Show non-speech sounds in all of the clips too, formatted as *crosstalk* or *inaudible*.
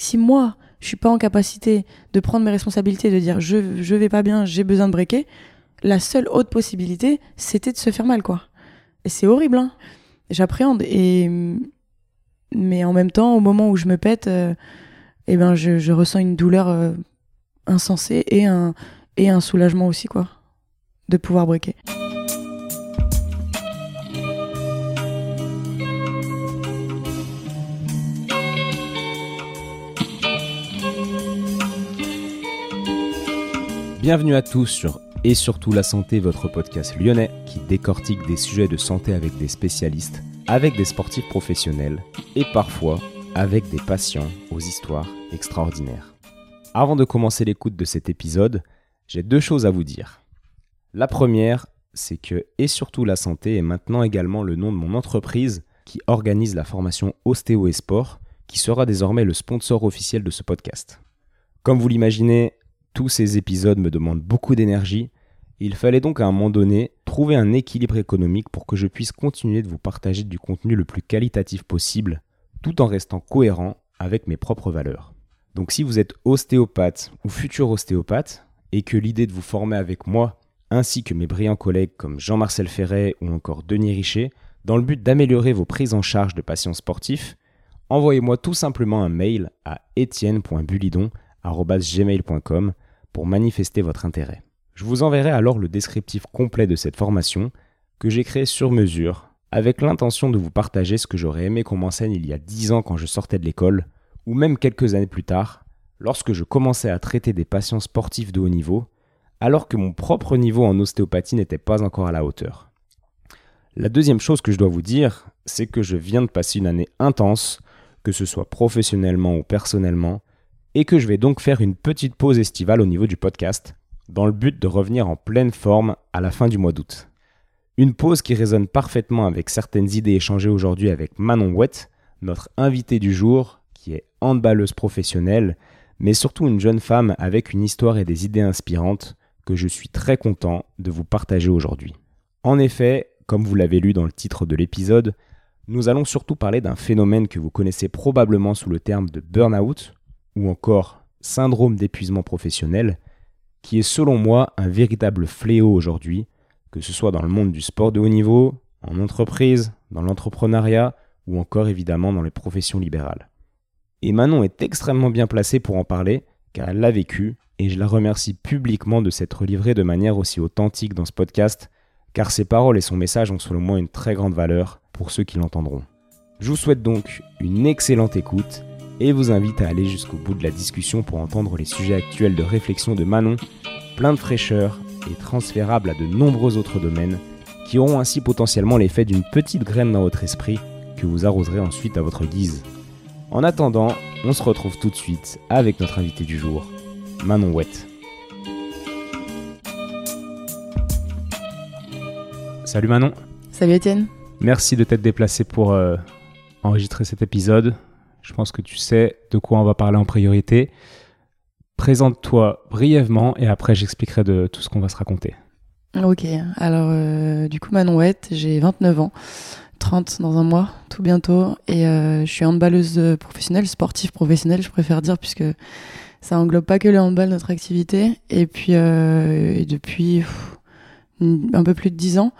Si moi, je suis pas en capacité de prendre mes responsabilités, de dire je, je vais pas bien, j'ai besoin de breaker, la seule autre possibilité, c'était de se faire mal, quoi. Et c'est horrible, hein. J'appréhende. Et, mais en même temps, au moment où je me pète, euh, eh ben, je, je, ressens une douleur euh, insensée et un, et un soulagement aussi, quoi, de pouvoir breaker. Bienvenue à tous sur Et surtout la santé, votre podcast lyonnais qui décortique des sujets de santé avec des spécialistes, avec des sportifs professionnels et parfois avec des patients aux histoires extraordinaires. Avant de commencer l'écoute de cet épisode, j'ai deux choses à vous dire. La première, c'est que Et surtout la santé est maintenant également le nom de mon entreprise qui organise la formation Ostéo et Sport, qui sera désormais le sponsor officiel de ce podcast. Comme vous l'imaginez, tous ces épisodes me demandent beaucoup d'énergie. Il fallait donc à un moment donné trouver un équilibre économique pour que je puisse continuer de vous partager du contenu le plus qualitatif possible, tout en restant cohérent avec mes propres valeurs. Donc si vous êtes ostéopathe ou futur ostéopathe, et que l'idée de vous former avec moi, ainsi que mes brillants collègues comme Jean-Marcel Ferret ou encore Denis Richer, dans le but d'améliorer vos prises en charge de patients sportifs, envoyez-moi tout simplement un mail à etienne.bulidon.gmail.com pour manifester votre intérêt. Je vous enverrai alors le descriptif complet de cette formation que j'ai créé sur mesure avec l'intention de vous partager ce que j'aurais aimé qu'on m'enseigne il y a 10 ans quand je sortais de l'école, ou même quelques années plus tard, lorsque je commençais à traiter des patients sportifs de haut niveau, alors que mon propre niveau en ostéopathie n'était pas encore à la hauteur. La deuxième chose que je dois vous dire, c'est que je viens de passer une année intense, que ce soit professionnellement ou personnellement, et que je vais donc faire une petite pause estivale au niveau du podcast, dans le but de revenir en pleine forme à la fin du mois d'août. Une pause qui résonne parfaitement avec certaines idées échangées aujourd'hui avec Manon Wett, notre invitée du jour, qui est handballeuse professionnelle, mais surtout une jeune femme avec une histoire et des idées inspirantes que je suis très content de vous partager aujourd'hui. En effet, comme vous l'avez lu dans le titre de l'épisode, nous allons surtout parler d'un phénomène que vous connaissez probablement sous le terme de burn-out, ou encore syndrome d'épuisement professionnel, qui est selon moi un véritable fléau aujourd'hui, que ce soit dans le monde du sport de haut niveau, en entreprise, dans l'entrepreneuriat ou encore évidemment dans les professions libérales. Et Manon est extrêmement bien placée pour en parler, car elle l'a vécu, et je la remercie publiquement de s'être livrée de manière aussi authentique dans ce podcast, car ses paroles et son message ont selon moi une très grande valeur pour ceux qui l'entendront. Je vous souhaite donc une excellente écoute et vous invite à aller jusqu'au bout de la discussion pour entendre les sujets actuels de réflexion de Manon, plein de fraîcheur et transférables à de nombreux autres domaines, qui auront ainsi potentiellement l'effet d'une petite graine dans votre esprit que vous arroserez ensuite à votre guise. En attendant, on se retrouve tout de suite avec notre invité du jour, Manon Wett. Salut Manon. Salut Étienne. Merci de t'être déplacé pour euh, enregistrer cet épisode. Je pense que tu sais de quoi on va parler en priorité. Présente-toi brièvement et après j'expliquerai de tout ce qu'on va se raconter. Ok, alors euh, du coup Manon Wett, j'ai 29 ans, 30 dans un mois, tout bientôt, et euh, je suis handballeuse professionnelle, sportive professionnelle, je préfère dire, puisque ça englobe pas que le handball, notre activité. Et puis euh, depuis un peu plus de 10 ans,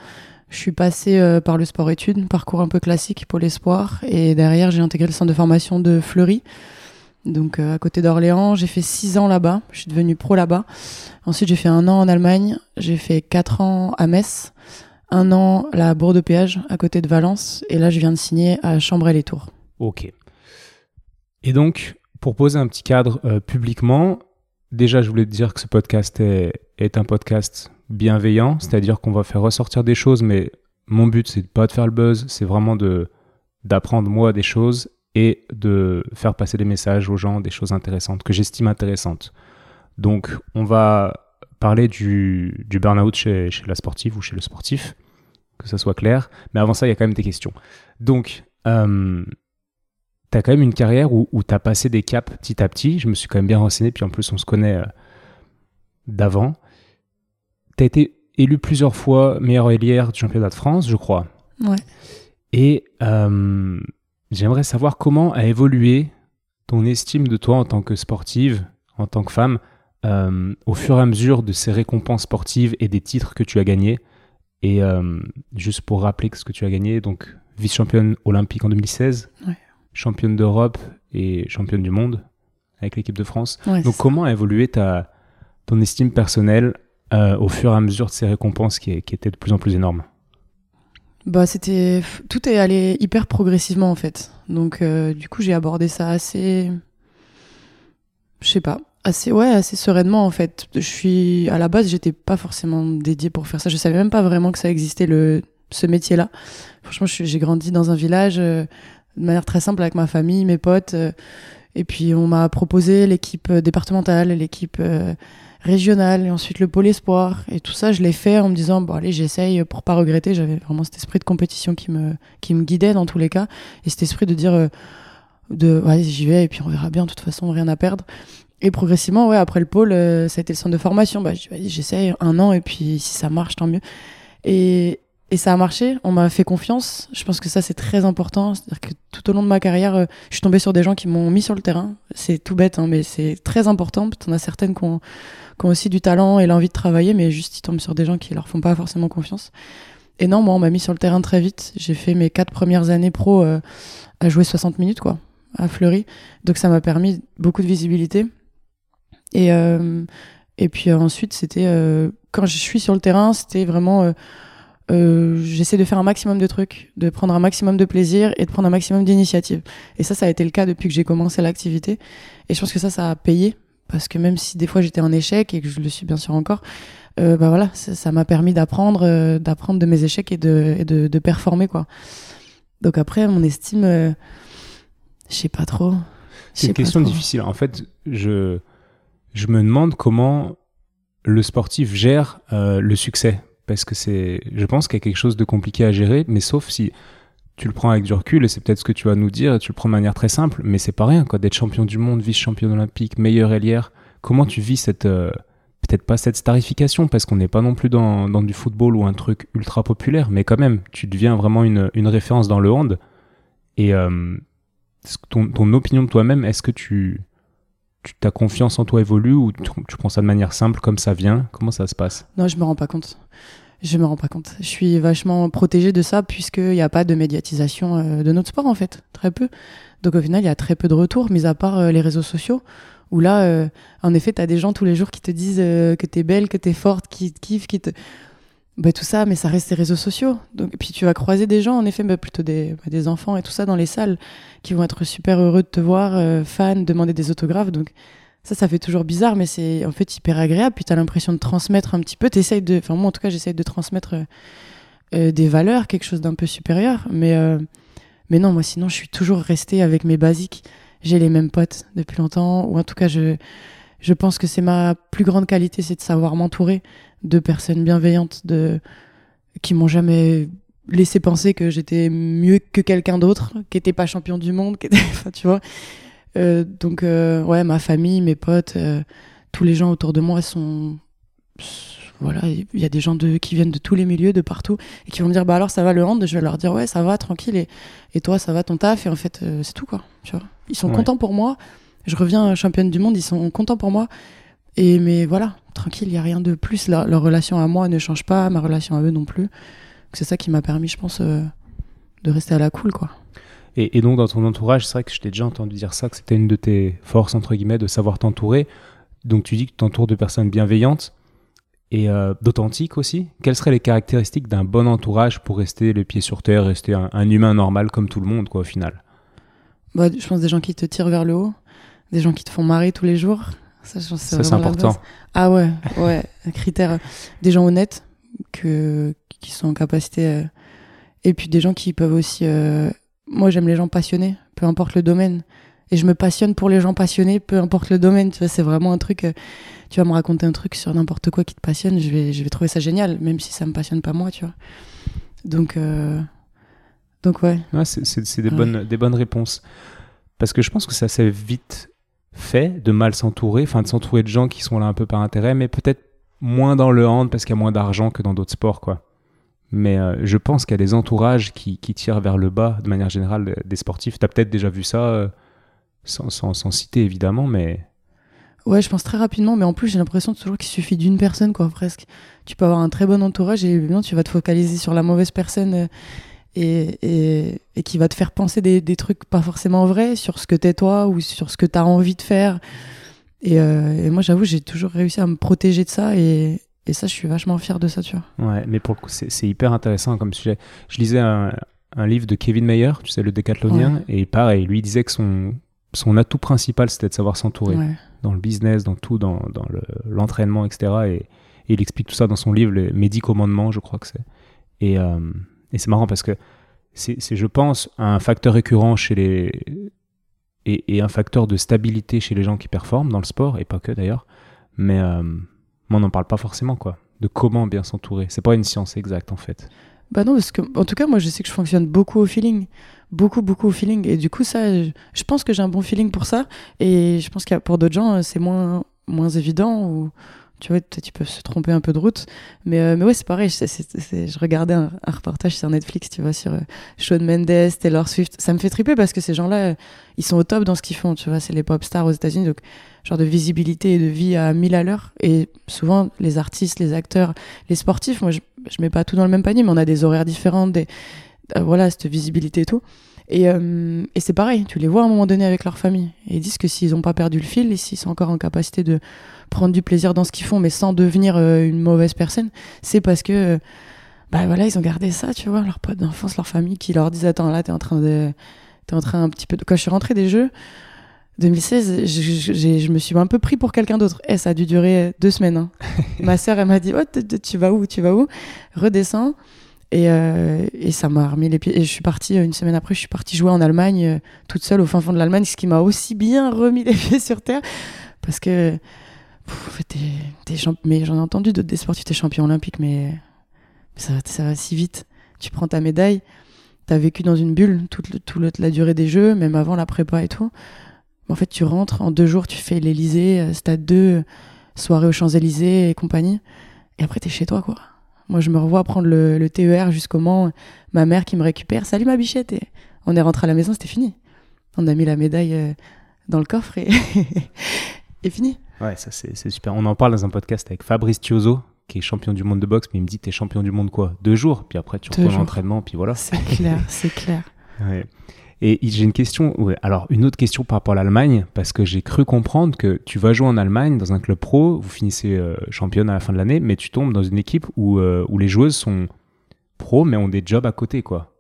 je suis passée euh, par le sport-études, parcours un peu classique pour l'espoir. Et derrière, j'ai intégré le centre de formation de Fleury, donc euh, à côté d'Orléans. J'ai fait six ans là-bas. Je suis devenue pro là-bas. Ensuite, j'ai fait un an en Allemagne. J'ai fait quatre ans à Metz. Un an à la Bourg de Péage, à côté de Valence. Et là, je viens de signer à Chambray-les-Tours. Ok. Et donc, pour poser un petit cadre euh, publiquement, déjà, je voulais te dire que ce podcast est un podcast bienveillant, c'est-à-dire qu'on va faire ressortir des choses, mais mon but c'est pas de faire le buzz, c'est vraiment de d'apprendre moi des choses et de faire passer des messages aux gens, des choses intéressantes que j'estime intéressantes. Donc on va parler du, du burn-out chez, chez, la sportive ou chez le sportif, que ça soit clair. Mais avant ça, il y a quand même des questions. Donc, euh, tu as quand même une carrière où, où tu as passé des caps petit à petit. Je me suis quand même bien renseigné, puis en plus on se connaît euh, d'avant tu as été élu plusieurs fois meilleur ailière du championnat de France, je crois. Ouais. Et euh, j'aimerais savoir comment a évolué ton estime de toi en tant que sportive, en tant que femme, euh, au fur et à mesure de ces récompenses sportives et des titres que tu as gagnés. Et euh, juste pour rappeler ce que tu as gagné, donc vice-championne olympique en 2016, championne d'Europe et championne du monde avec l'équipe de France. donc comment a évolué ta, ton estime personnelle euh, au fur et à mesure de ces récompenses qui, étaient de plus en plus énormes. Bah, c'était tout est allé hyper progressivement en fait. Donc du coup, j'ai abordé ça assez je sais pas, assez ouais assez sereinement en fait. Je suis à la base j'étais pas forcément dédiée pour faire ça. Je savais même pas vraiment que ça existait le ce métier là franchement j'ai grandi dans un village euh, de manière très simple avec ma famille mes potes euh, et puis on m'a proposé l'équipe euh, départementale l'équipe régionale et ensuite le pôle espoir et tout ça je l'ai fait en me disant bon allez j'essaye pour pas regretter j'avais vraiment cet esprit de compétition qui me qui me guidait dans tous les cas et cet esprit de dire de ouais j'y vais et puis on verra bien de toute façon rien à perdre et progressivement, ouais, après le pôle, euh, ça a été le centre de formation. Bah, j'essaie un an et puis si ça marche, tant mieux. Et, et ça a marché. On m'a fait confiance. Je pense que ça, c'est très important. C'est-à-dire que tout au long de ma carrière, euh, je suis tombée sur des gens qui m'ont mis sur le terrain. C'est tout bête, hein, mais c'est très important. On a certaines qui ont, qui ont, aussi du talent et l'envie de travailler, mais juste ils tombent sur des gens qui leur font pas forcément confiance. Et non, moi, on m'a mis sur le terrain très vite. J'ai fait mes quatre premières années pro euh, à jouer 60 minutes, quoi, à Fleury. Donc ça m'a permis beaucoup de visibilité. Et, euh, et puis ensuite, c'était euh, quand je suis sur le terrain, c'était vraiment euh, j'essaie de faire un maximum de trucs, de prendre un maximum de plaisir et de prendre un maximum d'initiatives. Et ça, ça a été le cas depuis que j'ai commencé l'activité. Et je pense que ça, ça a payé parce que même si des fois j'étais en échec et que je le suis bien sûr encore, euh, bah voilà, ça m'a permis d'apprendre, d'apprendre de mes échecs et de, et de, de, performer quoi. Donc après, mon estime, je sais pas trop. C'est une question difficile. En fait, je je me demande comment le sportif gère euh, le succès. Parce que c'est, je pense qu'il y a quelque chose de compliqué à gérer, mais sauf si tu le prends avec du recul, et c'est peut-être ce que tu vas nous dire, et tu le prends de manière très simple, mais c'est pas rien, quoi, d'être champion du monde, vice-champion olympique, meilleur ailière. Comment tu vis cette, euh, peut-être pas cette starification, parce qu'on n'est pas non plus dans, du football ou un truc ultra populaire, mais quand même, tu deviens vraiment une, référence dans le hand. Et euh, ton, opinion de toi-même, est-ce que tu, ta confiance en toi évolue ou tu, prends ça de manière simple comme ça vient? Comment ça se passe? Non, je me rends pas compte. Je me rends pas compte. Je suis vachement protégée de ça puisqu'il n'y a pas de médiatisation euh, de notre sport en fait, très peu. Donc au final, il y a très peu de retours, mis à part euh, les réseaux sociaux, où là, euh, en effet, tu as des gens tous les jours qui te disent que tu es belle, que tu es forte, qui te kiffent, qui te bah, tout ça, mais ça reste les réseaux sociaux. Donc, puis tu vas croiser des gens, en effet, bah, plutôt des, bah, des, enfants et tout ça dans les salles, qui vont être super heureux de te voir, euh, fans, demander des autographes. Donc ça, ça fait toujours bizarre, mais c'est en fait hyper agréable. Puis tu as l'impression de transmettre un petit peu. T'essayes de, enfin moi en tout cas, j'essaye de transmettre euh, euh, des valeurs, quelque chose d'un peu supérieur. Mais mais non, moi sinon, je suis toujours restée avec mes basiques. J'ai les mêmes potes depuis longtemps, ou en tout cas, je je pense que c'est ma plus grande qualité, c'est de savoir m'entourer de personnes bienveillantes, de qui m'ont jamais laissé penser que j'étais mieux que quelqu'un d'autre, qui était pas champion du monde, qui *laughs* tu vois. Euh, donc euh, ouais, ma famille, mes potes, euh, tous les gens autour de moi sont voilà, il y a des gens de, qui viennent de tous les milieux, de partout, et qui vont me dire bah alors ça va le hand, je vais leur dire ouais ça va tranquille et, et toi ça va ton taf et en fait c'est tout quoi, tu vois. Ils sont contents pour moi. Je reviens championne du monde, ils sont contents pour moi. Et mais voilà, tranquille, il y a rien de plus. Leur, relation à moi ne change pas, ma relation à eux non plus. C'est ça qui m'a permis, je pense, euh, de rester à la cool, quoi. Et, donc dans ton entourage, c'est vrai que je t'ai déjà entendu dire ça, que c'était une de tes forces entre guillemets de savoir t'entourer. Donc tu dis que tu t'entoures de personnes bienveillantes et euh, d'authentiques aussi. Quelles seraient les caractéristiques d'un bon entourage pour rester les pieds sur terre, rester un, humain normal comme tout le monde, quoi, au final? Bah, Je pense des gens qui te tirent vers le haut, des gens qui te font marrer tous les jours, ça, c'est important. Ah ouais, ouais. un *laughs* critère des gens honnêtes que, qui sont en capacité. Euh, et puis des gens qui peuvent aussi. Euh, moi, j'aime les gens passionnés, peu importe le domaine. Et je me passionne pour les gens passionnés, peu importe le domaine. Tu vois, c'est vraiment un truc. Euh, tu vas me raconter un truc sur n'importe quoi qui te passionne, je vais, je vais trouver ça génial, même si ça me passionne pas moi, tu vois. Donc, donc ouais. ouais c'est des, bonnes, des bonnes réponses. Parce que je pense que ça s'est vite fait de mal s'entourer, enfin de s'entourer de gens qui sont là un peu par intérêt, mais peut-être moins dans le hand parce qu'il y a moins d'argent que dans d'autres sports, quoi. Mais euh, je pense qu'il y a des entourages qui, tirent vers le bas de manière générale des sportifs. Tu as peut-être déjà vu ça euh, sans, citer évidemment, mais Ouais, je pense très rapidement, mais en plus, j'ai l'impression toujours qu'il suffit d'une personne, quoi, presque. Tu peux avoir un très bon entourage et bien, tu vas te focaliser sur la mauvaise personne euh, et, qui va te faire penser des, trucs pas forcément vrais sur ce que t'es toi ou sur ce que t'as envie de faire. Et, et moi, j'avoue, j'ai toujours réussi à me protéger de ça et, et ça, je suis vachement fier de ça, tu vois. Ouais, mais pour le coup, c'est hyper intéressant comme sujet. Je lisais un, un livre de Kevin Mayer, tu sais, le décathlonien, ouais. et pareil, lui disait que son, son atout principal, c'était de savoir s'entourer. Ouais. Dans le business, dans tout, dans, dans l'entraînement, etc. Et, et, il explique tout ça dans son livre, les Commandements, je crois que c'est. Et, euh, et c'est marrant parce que c'est, je pense, un facteur récurrent chez les. Et, et, un facteur de stabilité chez les gens qui performent dans le sport, et pas que d'ailleurs. Mais, euh, on n'en parle pas forcément, quoi. De comment bien s'entourer. C'est pas une science exacte, en fait. Bah non, parce que, en tout cas, moi, je sais que je fonctionne beaucoup au feeling. Beaucoup, beaucoup au feeling. Et du coup, ça, je, pense que j'ai un bon feeling pour ça. Et je pense que pour d'autres gens, c'est moins, moins évident. Ou, tu vois, peut-être ils peuvent se tromper un peu de route. Mais, euh, mais ouais, c'est pareil. Je regardais un, un, reportage sur Netflix, tu vois, sur euh, Shawn Mendes, Taylor Swift. Ça me fait triper parce que ces gens-là, ils sont au top dans ce qu'ils font. Tu vois, c'est les pop stars aux États-Unis. Donc, genre de visibilité et de vie à 1000 à l'heure. Et souvent, les artistes, les acteurs, les sportifs, moi, je, je mets pas tout dans le même panier, mais on a des horaires différents, des, euh, voilà, cette visibilité et tout. Et, euh, et c'est pareil, tu les vois à un moment donné avec leur famille. Et ils disent que s'ils n'ont pas perdu le fil et s'ils sont encore en capacité de prendre du plaisir dans ce qu'ils font, mais sans devenir euh, une mauvaise personne, c'est parce que, bah voilà, ils ont gardé ça, tu vois, leurs potes d'enfance, leur famille qui leur disent Attends, là, t'es en train de. T'es en train un petit peu de. Quand je suis rentrée des Jeux, 2016, je, je, je, me suis un peu pris pour quelqu'un d'autre. Et ça a dû durer deux semaines. Hein. *laughs* Ma sœur, elle m'a dit oh, Tu vas où Tu vas où? Redescends. Et, euh, et ça m'a remis les pieds. Et je suis partie, une semaine après, je suis partie jouer en Allemagne, euh, toute seule au fin fond de l'Allemagne, ce qui m'a aussi bien remis les *laughs* pieds sur terre. Parce que, t'es, t'es champ... mais j'en ai entendu d'autres des sportifs, t'es champion olympique, mais ça, ça va si vite. Tu prends ta médaille, t'as vécu dans une bulle toute, la durée des Jeux, même avant la prépa et tout. En fait, tu rentres, en deux jours, tu fais l'Elysée, Stade 2, soirée aux Champs-Élysées et compagnie. Et après, t'es chez toi, quoi. Moi, je me revois prendre le, le TER jusqu'au Mans, ma mère qui me récupère. Salut ma bichette. Et on est rentré à la maison, c'était fini. On a mis la médaille euh, dans le coffre et, *laughs* et fini. Ouais, ça c'est super. On en parle dans un podcast avec Fabrice Tiozo, qui est champion du monde de boxe, mais il me dit T'es champion du monde quoi Deux jours, puis après tu reprends l'entraînement, puis voilà. C'est clair, *laughs* c'est clair. Ouais. Et j'ai une question, ouais, alors une autre question par rapport à l'Allemagne, parce que j'ai cru comprendre que tu vas jouer en Allemagne dans un club pro, vous finissez euh, championne à la fin de l'année, mais tu tombes dans une équipe où, euh, où les joueuses sont pro, mais ont des jobs à côté, quoi.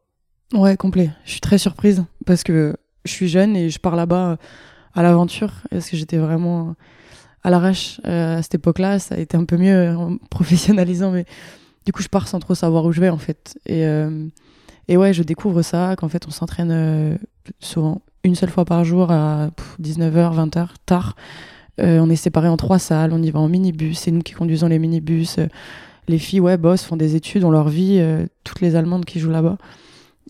Ouais, complet. Je suis très surprise, parce que je suis jeune et je pars là-bas à l'aventure, parce que j'étais vraiment à l'arrache euh, à cette époque-là. Ça a été un peu mieux en *laughs* professionnalisant, mais du coup, je pars sans trop savoir où je vais, en fait. Et et ouais, je découvre ça, qu'en fait, on s'entraîne euh, souvent une seule fois par jour à 19h, 20h, tard. Euh, on est séparés en trois salles, on y va en minibus, c'est nous qui conduisons les minibus. Euh, les filles, ouais, bossent, font des études, ont leur vie, euh, toutes les Allemandes qui jouent là-bas.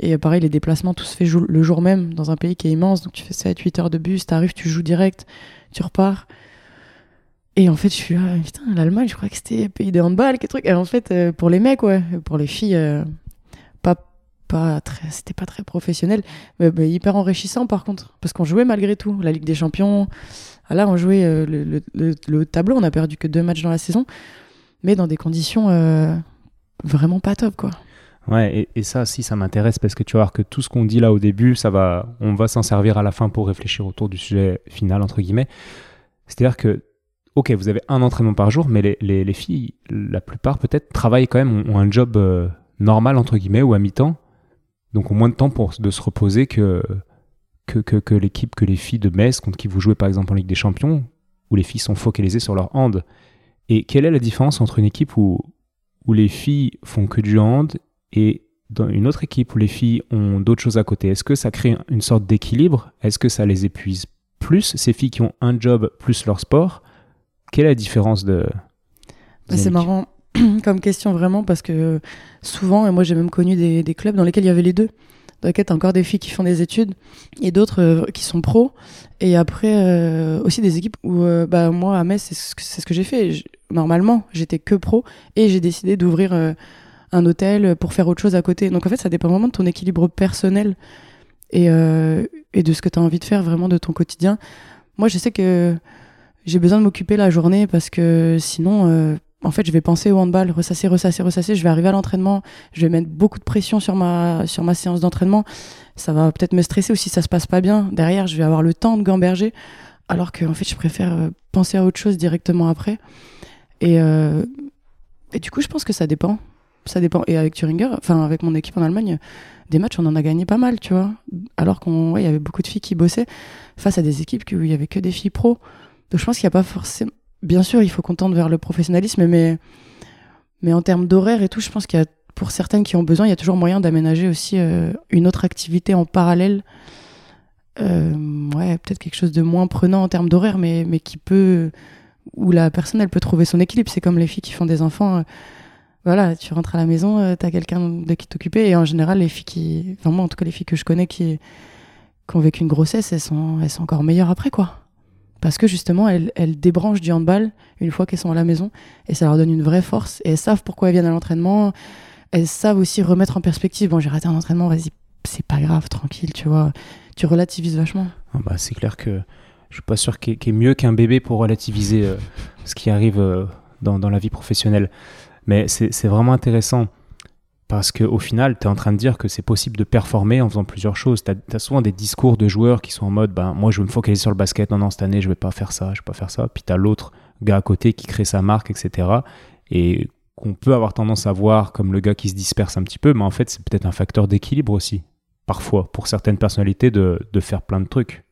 Et pareil, les déplacements, tout se fait le jour même, dans un pays qui est immense. Donc tu fais 7, 8 heures de bus, t'arrives, tu joues direct, tu repars. Et en fait, je suis là, putain, l'Allemagne, je crois que c'était pays de handball, quel truc. Et en fait, pour les mecs, ouais, pour les filles, pas pas très, c'était pas très professionnel, mais, hyper enrichissant par contre, parce qu'on jouait malgré tout la Ligue des Champions. Ah, là, on jouait euh, le, tableau, on a perdu que deux matchs dans la saison, mais dans des conditions euh, vraiment pas top, quoi. Ouais, et, et ça, si ça m'intéresse, parce que tu vas voir que tout ce qu'on dit là au début, ça va, on va s'en servir à la fin pour réfléchir autour du sujet final entre guillemets. C'est-à-dire que ok, vous avez un entraînement par jour, mais les, les, les filles, la plupart peut-être, travaillent quand même, ont, ont un job euh, normal, entre guillemets, ou à mi-temps, donc, au moins de temps pour de se reposer que, que, que, que l'équipe, que les filles de Metz, contre qui vous jouez par exemple en Ligue des Champions, où les filles sont focalisées sur leur hand. Et quelle est la différence entre une équipe où, où les filles font que du hand et dans une autre équipe où les filles ont d'autres choses à côté Est-ce que ça crée une sorte d'équilibre? Est-ce que ça les épuise plus, ces filles qui ont un job plus leur sport? Quelle est la différence de... C'est marrant *clears throat* comme question vraiment parce que souvent, et moi j'ai même connu des, des, clubs dans lesquels il y avait les deux. Dans lesquels t'as encore des filles qui font des études et d'autres euh, qui sont pros. Et après euh, aussi des équipes où, euh, bah moi à Metz, c'est ce que, ce que j'ai fait. Je, normalement, j'étais que pro et j'ai décidé d'ouvrir un hôtel pour faire autre chose à côté. Donc en fait, ça dépend vraiment de ton équilibre personnel et, et de ce que tu as envie de faire vraiment de ton quotidien. Moi, je sais que j'ai besoin de m'occuper la journée parce que sinon, en fait, je vais penser au handball, ressasser, ressasser, ressasser. Je vais arriver à l'entraînement, je vais mettre beaucoup de pression sur ma, sur ma séance d'entraînement. Ça va peut-être me stresser ou si ça se passe pas bien. Derrière, je vais avoir le temps de gamberger. Alors que, en fait, je préfère euh, penser à autre chose directement après. Et, euh, et du coup, je pense que ça dépend. Ça dépend. Et avec Thuringer, enfin, avec mon équipe en Allemagne, des matchs, on en a gagné pas mal, tu vois. Alors qu'on, ouais, y avait beaucoup de filles qui bossaient face à des équipes où il y avait que des filles pros. Donc, je pense qu'il n'y a pas forcément bien sûr, il faut qu'on tente vers le professionnalisme, mais, mais en termes d'horaire et tout, je pense qu'il y a, pour certaines qui ont besoin, il y a toujours moyen d'aménager aussi euh, une autre activité en parallèle. Euh, ouais, peut-être quelque chose de moins prenant en termes d'horaire, mais, mais qui peut. où la personne, elle peut trouver son équilibre. C'est comme les filles qui font des enfants. Euh, voilà, tu rentres à la maison, tu as quelqu'un de qui t'occuper. Et en général, les filles qui. Enfin, moi, en tout cas, les filles que je connais qui, ont vécu une grossesse, elles sont, elles sont encore meilleures après, quoi parce que justement, elles, débranchent du handball une fois qu'elles sont à la maison et ça leur donne une vraie force et elles savent pourquoi elles viennent à l'entraînement. Elles savent aussi remettre en perspective. Bon, j'ai raté un entraînement, vas-y, c'est pas grave, tranquille, tu vois. Tu relativises vachement. Ah bah, c'est clair que je suis pas sûr qu'il y, ait mieux qu'un bébé pour relativiser euh, ce qui arrive euh, dans, dans, la vie professionnelle. Mais c'est vraiment intéressant parce qu'au final, tu es en train de dire que c'est possible de performer en faisant plusieurs choses. Tu as, souvent des discours de joueurs qui sont en mode ben, Moi, je veux me focaliser sur le basket. Non, non, cette année, je vais pas faire ça, je vais pas faire ça. Puis tu as l'autre gars à côté qui crée sa marque, etc. Et qu'on peut avoir tendance à voir comme le gars qui se disperse un petit peu, mais en fait, c'est peut-être un facteur d'équilibre aussi, parfois, pour certaines personnalités, de, de faire plein de trucs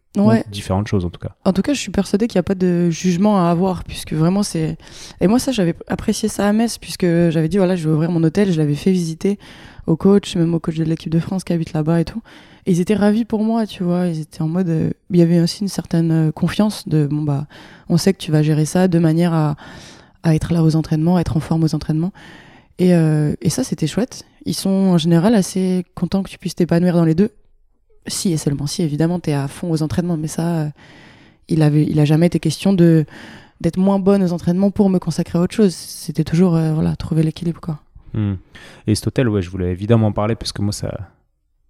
différentes choses en tout cas. En tout cas, je suis persuadée qu'il n'y a pas de jugement à avoir, puisque vraiment c'est. Et moi, ça, j'avais apprécié ça à Metz, puisque j'avais dit voilà, je vais ouvrir mon hôtel, je l'avais fait visiter au coach, même au coach de l'équipe de France qui habite là-bas et tout. Et ils étaient ravis pour moi, tu vois. Ils étaient en mode. Euh, il y avait aussi une certaine euh, confiance de bon, bah, on sait que tu vas gérer ça de manière à, à être là aux entraînements, à être en forme aux entraînements. Et, euh, et ça, c'était chouette. Ils sont en général assez contents que tu puisses t'épanouir dans les deux. Si et seulement si, évidemment, tu es à fond aux entraînements, mais ça, euh, il, avait, il a jamais été question de d'être moins bonne aux entraînements pour me consacrer à autre chose. C'était toujours, euh, voilà, trouver l'équilibre, quoi. Hmm. Et cet hôtel, ouais, je voulais évidemment en parler parce que moi, ça,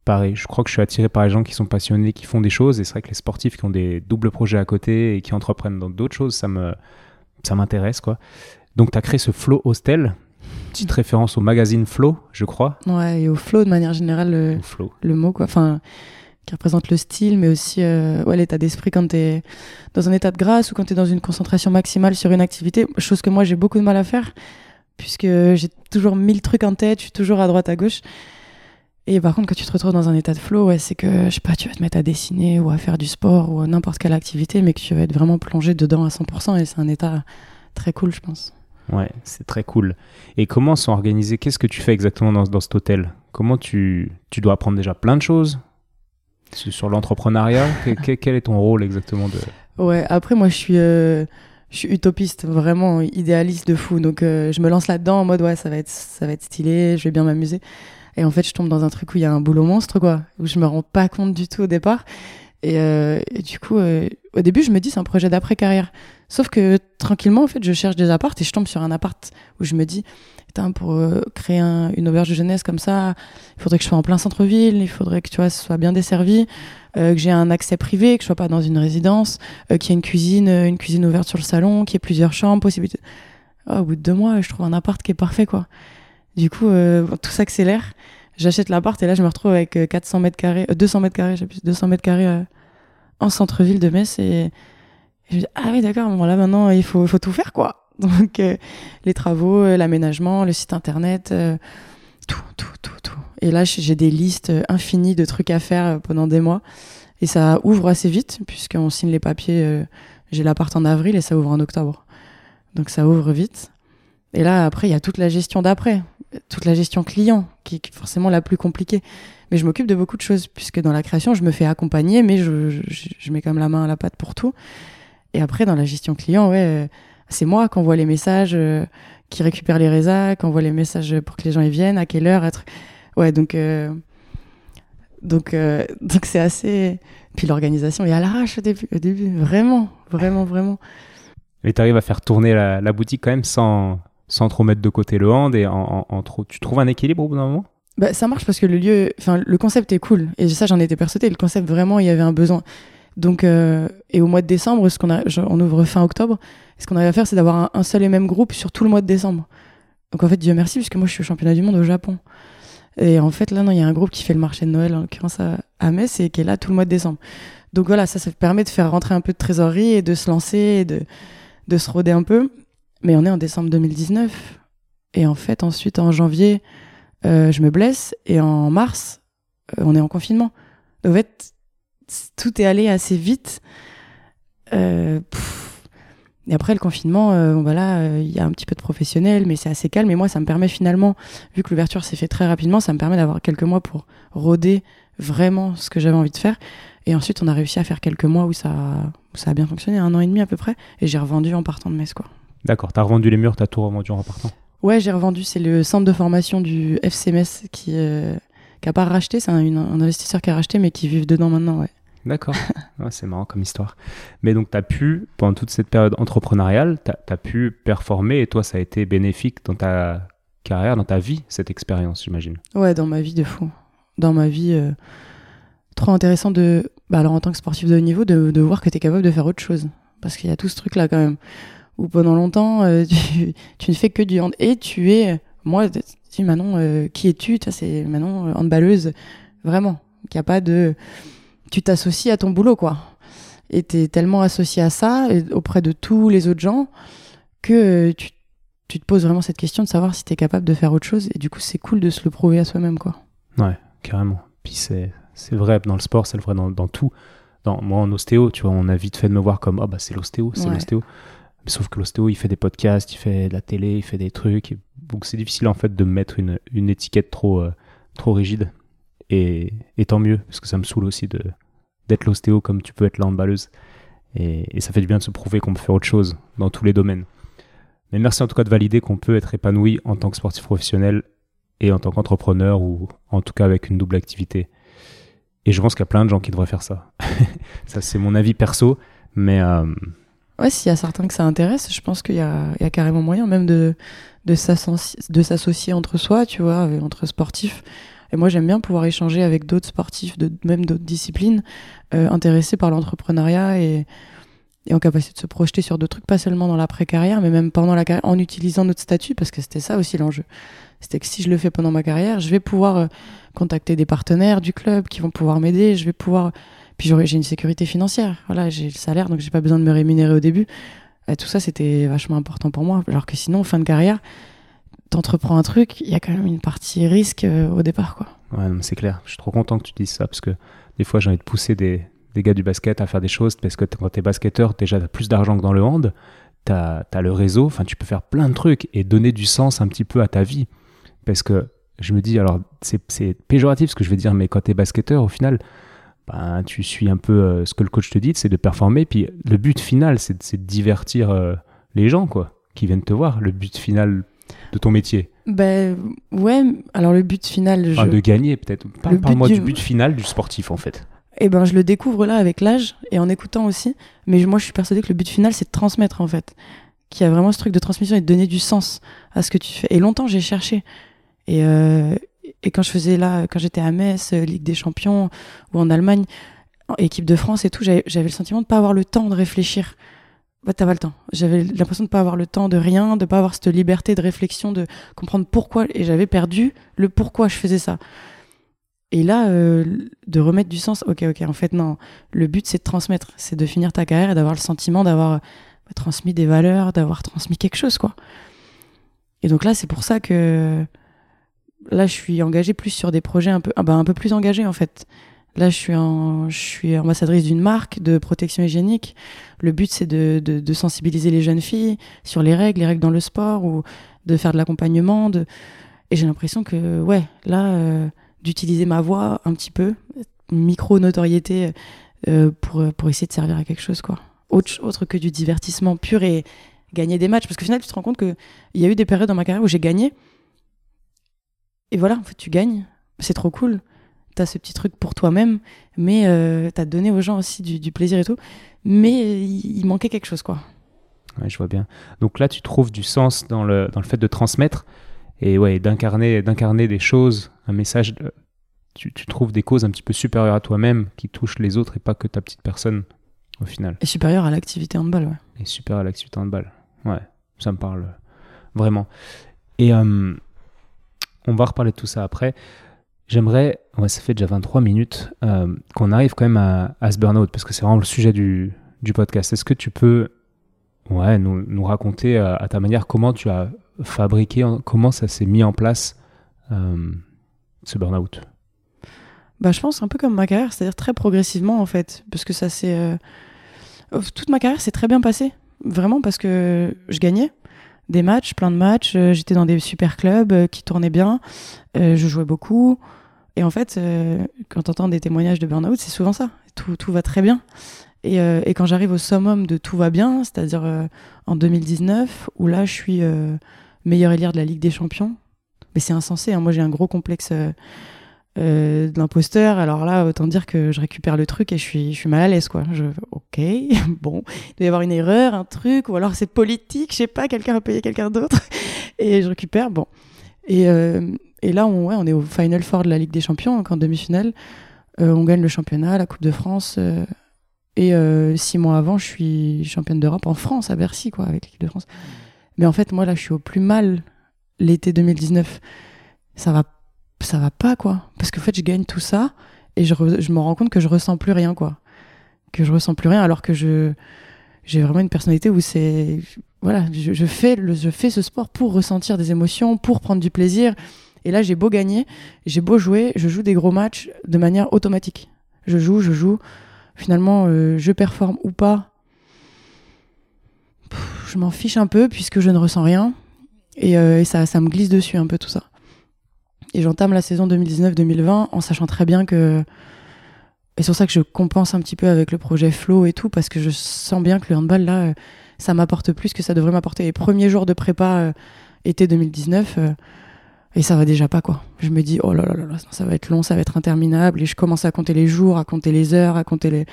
pareil, je crois que je suis attiré par les gens qui sont passionnés, qui font des choses. Et c'est vrai que les sportifs qui ont des doubles projets à côté et qui entreprennent dans d'autres choses, ça me, ça m'intéresse, quoi. Donc, tu as créé ce Flow Hostel. Petite référence au magazine Flow, je crois. Ouais, et au Flow de manière générale, le, le mot, quoi. Enfin, qui représente le style, mais aussi euh, l'état d'esprit quand tu es dans un état de grâce ou quand tu es dans une concentration maximale sur une activité. Chose que moi, j'ai beaucoup de mal à faire, puisque j'ai toujours mille trucs en tête, je suis toujours à droite, à gauche. Et par contre, quand tu te retrouves dans un état de flow, c'est que, je sais pas, tu vas te mettre à dessiner ou à faire du sport ou n'importe quelle activité, mais que tu vas être vraiment plongé dedans à 100%. Et c'est un état très cool, je pense. Ouais, c'est très cool. Et comment sont organisés Qu'est-ce que tu fais exactement dans, dans cet hôtel? Comment tu, tu dois apprendre déjà plein de choses? Sur l'entrepreneuriat. quel, est ton rôle exactement. Ouais, après, moi, je suis, euh, je suis utopiste, vraiment idéaliste de fou. Donc, euh, je me lance là-dedans en mode, ouais, ça va, être, ça va être stylé, je vais bien m'amuser. Et en fait, je tombe dans un truc où il y a un boulot monstre, quoi, où je me rends pas compte du tout au départ. Et, euh, et du coup, au début, je me dis, c'est un projet d'après-carrière. Sauf que tranquillement, en fait, je cherche des appartes et je tombe sur un appart où je me dis, pour euh, créer une auberge de jeunesse comme ça, il faudrait que je sois en plein centre-ville, il faudrait que tu vois, ce soit bien desservi, euh, que j'ai un accès privé, que je sois pas dans une résidence, euh, qu'il y ait une cuisine, une cuisine ouverte sur le salon, qu'il y ait plusieurs chambres, possibilité. Oh, au bout de deux mois, je trouve un appart qui est parfait, quoi. Du coup, tout s'accélère. J'achète l'appart et là, je me retrouve avec 400 mètres carrés, 200 mètres carrés, j'ai plus, 200 mètres carrés en centre-ville de Metz et, je me dis, ah oui, d'accord, bon, là, maintenant, il faut, faut tout faire, quoi. *laughs* Donc, euh, les travaux, euh, l'aménagement, le site internet, euh, tout, tout, tout, tout. Et là, j'ai des listes infinies de trucs à faire pendant des mois. Et ça ouvre assez vite, puisqu'on signe les papiers. j'ai l'appart en avril et ça ouvre en octobre. Donc, ça ouvre vite. Et là, après, il y a toute la gestion d'après, toute la gestion client, qui est forcément la plus compliquée. Mais je m'occupe de beaucoup de choses, puisque dans la création, je me fais accompagner, mais je, je, je mets comme la main à la pâte pour tout. Et après, dans la gestion client, ouais, c'est moi qui envoie les messages, euh, qui récupère les résas, qui envoie les messages pour que les gens y viennent, à quelle heure, être. Ouais, donc. Euh, donc, euh, *laughs* donc c'est assez. Puis l'organisation est à l'arrache au début, au début, vraiment, vraiment, vraiment. Et tu arrives à faire tourner la, boutique quand même sans, sans trop mettre de côté le hand et en, trop. Tu trouves un équilibre au bout d'un moment? Bah, ça marche parce que le lieu, enfin, le concept est cool. Et ça, j'en étais persuadée. Le concept, vraiment, il y avait un besoin. Donc, et au mois de décembre, ce qu'on a, on ouvre fin octobre. Ce qu'on arrive à faire, c'est d'avoir un, seul et même groupe sur tout le mois de décembre. Donc, en fait, Dieu merci, puisque moi, je suis au championnat du monde au Japon. Et en fait, là, non, il y a un groupe qui fait le marché de Noël, en l'occurrence à, à Metz, et qui est là tout le mois de décembre. Donc voilà, ça, ça permet de faire rentrer un peu de trésorerie et de se lancer et de, de se roder un peu. Mais on est en décembre 2019. Et en fait, ensuite, en janvier, euh, je me blesse. Et en mars, euh, on est en confinement. Donc, en fait, tout est allé assez vite. Euh, et après le confinement, euh, bon, voilà, il y a un petit peu de professionnel, mais c'est assez calme. Et moi, ça me permet finalement, vu que l'ouverture s'est fait très rapidement, ça me permet d'avoir quelques mois pour roder vraiment ce que j'avais envie de faire. Et ensuite, on a réussi à faire quelques mois où ça, où ça a bien fonctionné, un an et demi à peu près. Et j'ai revendu en partant de Metz, quoi. D'accord, t'as revendu les murs, t'as tout revendu en repartant Ouais, j'ai revendu. C'est le centre de formation du FCMS qui, euh, qui a pas racheté. C'est un, un, investisseur qui a racheté, mais qui vit dedans maintenant, ouais. D'accord, *laughs* c'est marrant comme histoire. Mais donc, tu as pu, pendant toute cette période entrepreneuriale, tu as, pu performer et toi, ça a été bénéfique dans ta carrière, dans ta vie, cette expérience, j'imagine. Ouais, dans ma vie de fou. Dans ma vie, euh, trop intéressant de, bah, alors en tant que sportif de haut niveau, de, de voir que tu es capable de faire autre chose. Parce qu'il y a tout ce truc-là quand même où pendant longtemps, euh, *laughs* tu, ne fais que du hand. Et tu es, moi, tu Manon, euh, qui es-tu? C'est Manon, handballeuse, vraiment. Qu'il a pas de. Tu t'associes à ton boulot, quoi. Et tu es tellement associé à ça, et auprès de tous les autres gens, que tu, tu te poses vraiment cette question de savoir si tu es capable de faire autre chose. Et du coup, c'est cool de se le prouver à soi-même, quoi. Ouais, carrément. Puis c'est vrai dans le sport, c'est vrai dans, dans tout. Dans, moi, en ostéo, tu vois, on a vite fait de me voir comme, ah bah c'est l'ostéo, c'est l'ostéo. Sauf que l'ostéo, il fait des podcasts, il fait de la télé, il fait des trucs. Donc c'est difficile en fait de mettre une, une étiquette trop, euh, trop rigide. Et, tant mieux, parce que ça me saoule aussi d'être l'ostéo comme tu peux être l'emballeuse. Et, et ça fait du bien de se prouver qu'on peut faire autre chose dans tous les domaines. Mais merci en tout cas de valider qu'on peut être épanoui en tant que sportif professionnel et en tant qu'entrepreneur ou en tout cas avec une double activité. Et je pense qu'il y a plein de gens qui devraient faire ça. *laughs* ça c'est mon avis perso, mais euh, Ouais, s'il y a certains que ça intéresse, je pense qu'il y, y a, carrément moyen même de, de s'associer entre soi, tu vois, entre sportifs. Et moi, j'aime bien pouvoir échanger avec d'autres sportifs, de même d'autres disciplines, euh, intéressés par l'entrepreneuriat et, en capacité de se projeter sur d'autres trucs, pas seulement dans l'après-carrière, mais même pendant la carrière, en utilisant notre statut, parce que c'était ça aussi l'enjeu. C'était que si je le fais pendant ma carrière, je vais pouvoir euh, contacter des partenaires du club qui vont pouvoir m'aider, je vais pouvoir puis j'ai une sécurité financière. Voilà, j'ai le salaire, donc j'ai pas besoin de me rémunérer au début. Tout ça, c'était vachement important pour moi. Alors que sinon, fin de carrière, t'entreprends un truc, il y a quand même une partie risque euh, au départ, quoi. Ouais, c'est clair. Je suis trop content que tu dises ça parce que des fois, j'ai envie de pousser des, gars du basket à faire des choses parce que quand t'es basketteur, déjà, t'as plus d'argent que dans le hand. T'as as le réseau, enfin, tu peux faire plein de trucs et donner du sens un petit peu à ta vie. Parce que je me dis, alors, c'est péjoratif ce que je vais dire, mais quand t'es basketteur, au final, ben, tu suis un peu euh, ce que le coach te dit, c'est de performer. Puis le but final, c'est de divertir euh, les gens, quoi, qui viennent te voir. Le but final de ton métier. Ben ouais, alors le but final. Je... de gagner peut-être. Parle-moi du... but final du sportif en fait. Eh ben je le découvre là avec l'âge et en écoutant aussi. Mais moi je suis persuadée que le but final c'est de transmettre en fait. Qu'il y a vraiment ce truc de transmission et de donner du sens à ce que tu fais. Et longtemps j'ai cherché. Et, euh, et quand je faisais là, quand j'étais à Metz, Ligue des Champions ou en Allemagne, équipe de France et tout, j'avais le sentiment de pas avoir le temps de réfléchir. Bah, t'as pas le temps. J'avais l'impression de pas avoir le temps de rien, de pas avoir cette liberté de réflexion, de comprendre pourquoi. Et j'avais perdu le pourquoi je faisais ça. Et là, euh, de remettre du sens, ok, ok, en fait, non. Le but, c'est de transmettre, c'est de finir ta carrière et d'avoir le sentiment d'avoir bah, transmis des valeurs, d'avoir transmis quelque chose, quoi. Et donc là, c'est pour ça que là, je suis engagée plus sur des projets un peu, ah bah, un peu plus engagés en fait. Là, je suis, ambassadrice d'une marque de protection hygiénique. Le but, c'est de, sensibiliser les jeunes filles sur les règles, les règles dans le sport, ou de faire de l'accompagnement. Et j'ai l'impression que, ouais, là, euh, d'utiliser ma voix un petit peu, micro-notoriété, euh, pour, pour essayer de servir à quelque chose, quoi. Autre, que du divertissement pur et gagner des matchs. Parce qu'au final, tu te rends compte qu'il y a eu des périodes dans ma carrière où j'ai gagné, et voilà, en fait, tu gagnes. C'est trop cool. Tu as ce petit truc pour toi-même, mais euh, tu as donné aux gens aussi du, plaisir et tout. Mais il, manquait quelque chose, quoi. Ouais, je vois bien. Donc là, tu trouves du sens dans le, dans le fait de transmettre. et ouais, d'incarner, d'incarner des choses, un message. de- tu, tu trouves des causes un petit peu supérieures à toi-même qui touchent les autres et pas que ta petite personne au final. Et supérieur à l'activité handball, ouais. Et supérieure à l'activité handball. Ouais, ça me parle vraiment. Et euh, on va reparler de tout ça après. J'aimerais, ouais, ça fait déjà 23 minutes, euh, qu'on arrive quand même à, ce burn-out, parce que c'est vraiment le sujet du, du podcast. Est-ce que tu peux ouais, nous, nous raconter euh, à ta manière comment tu as fabriqué, en- comment ça s'est mis en place euh, ce burn-out? Bah, je pense un peu comme ma carrière, c'est-à-dire très progressivement en fait, parce que ça euh, euh, Toute ma carrière s'est très bien passée, vraiment parce que je gagnais des matchs, plein de matchs, j'étais dans des super clubs qui tournaient bien, je jouais beaucoup, et en fait, euh, quand tu entends des témoignages de burn-out, c'est souvent ça, tout, tout va très bien. Et, euh, et quand j'arrive au summum de tout va bien, c'est-à-dire euh, en 2019, où là je suis meilleur élire de la Ligue des Champions, mais c'est insensé, hein, moi j'ai un gros complexe. de l'imposteur. Alors là, autant dire que je récupère le truc et je suis, je suis mal à l'aise, quoi. Je, ok, *laughs* bon, il doit y avoir une erreur, un truc, ou alors c'est politique, je sais pas, quelqu'un a payé quelqu'un d'autre. Et je récupère, bon. Et, et là, on, ouais, on est au Final Four de la Ligue des Champions, donc en demi-finale. Euh, on gagne le championnat, la Coupe de France. euh, et euh, six mois avant, je suis championne d'Europe en France, à Bercy, quoi, avec l'équipe de France. Mais en fait, moi, là, je suis au plus mal l'été 2019. Ça va ça va pas quoi parce qu'en fait je gagne tout ça et je, je me rends compte que je ressens plus rien quoi que je ressens plus rien alors que je j'ai vraiment une personnalité où c'est voilà je fais le, je fais ce sport pour ressentir des émotions pour prendre du plaisir et là j'ai beau gagner j'ai beau jouer je joue des gros matchs de manière automatique je joue je joue finalement euh, je performe ou pas je m'en fiche un peu puisque je ne ressens rien et, euh, et ça ça me glisse dessus un peu tout ça et j'entame la saison 2019-2020 en sachant très bien que. Et c'est pour ça que je compense un petit peu avec le projet Flow et tout, parce que je sens bien que le handball, là, euh, ça m'apporte plus que ça devrait m'apporter. Les premiers jours de prépa été 2019, euh, et ça va déjà pas, quoi. Je me dis, oh là là là là, ça va être long, ça va être interminable. Et je commence à compter les jours, à compter les heures, à compter les.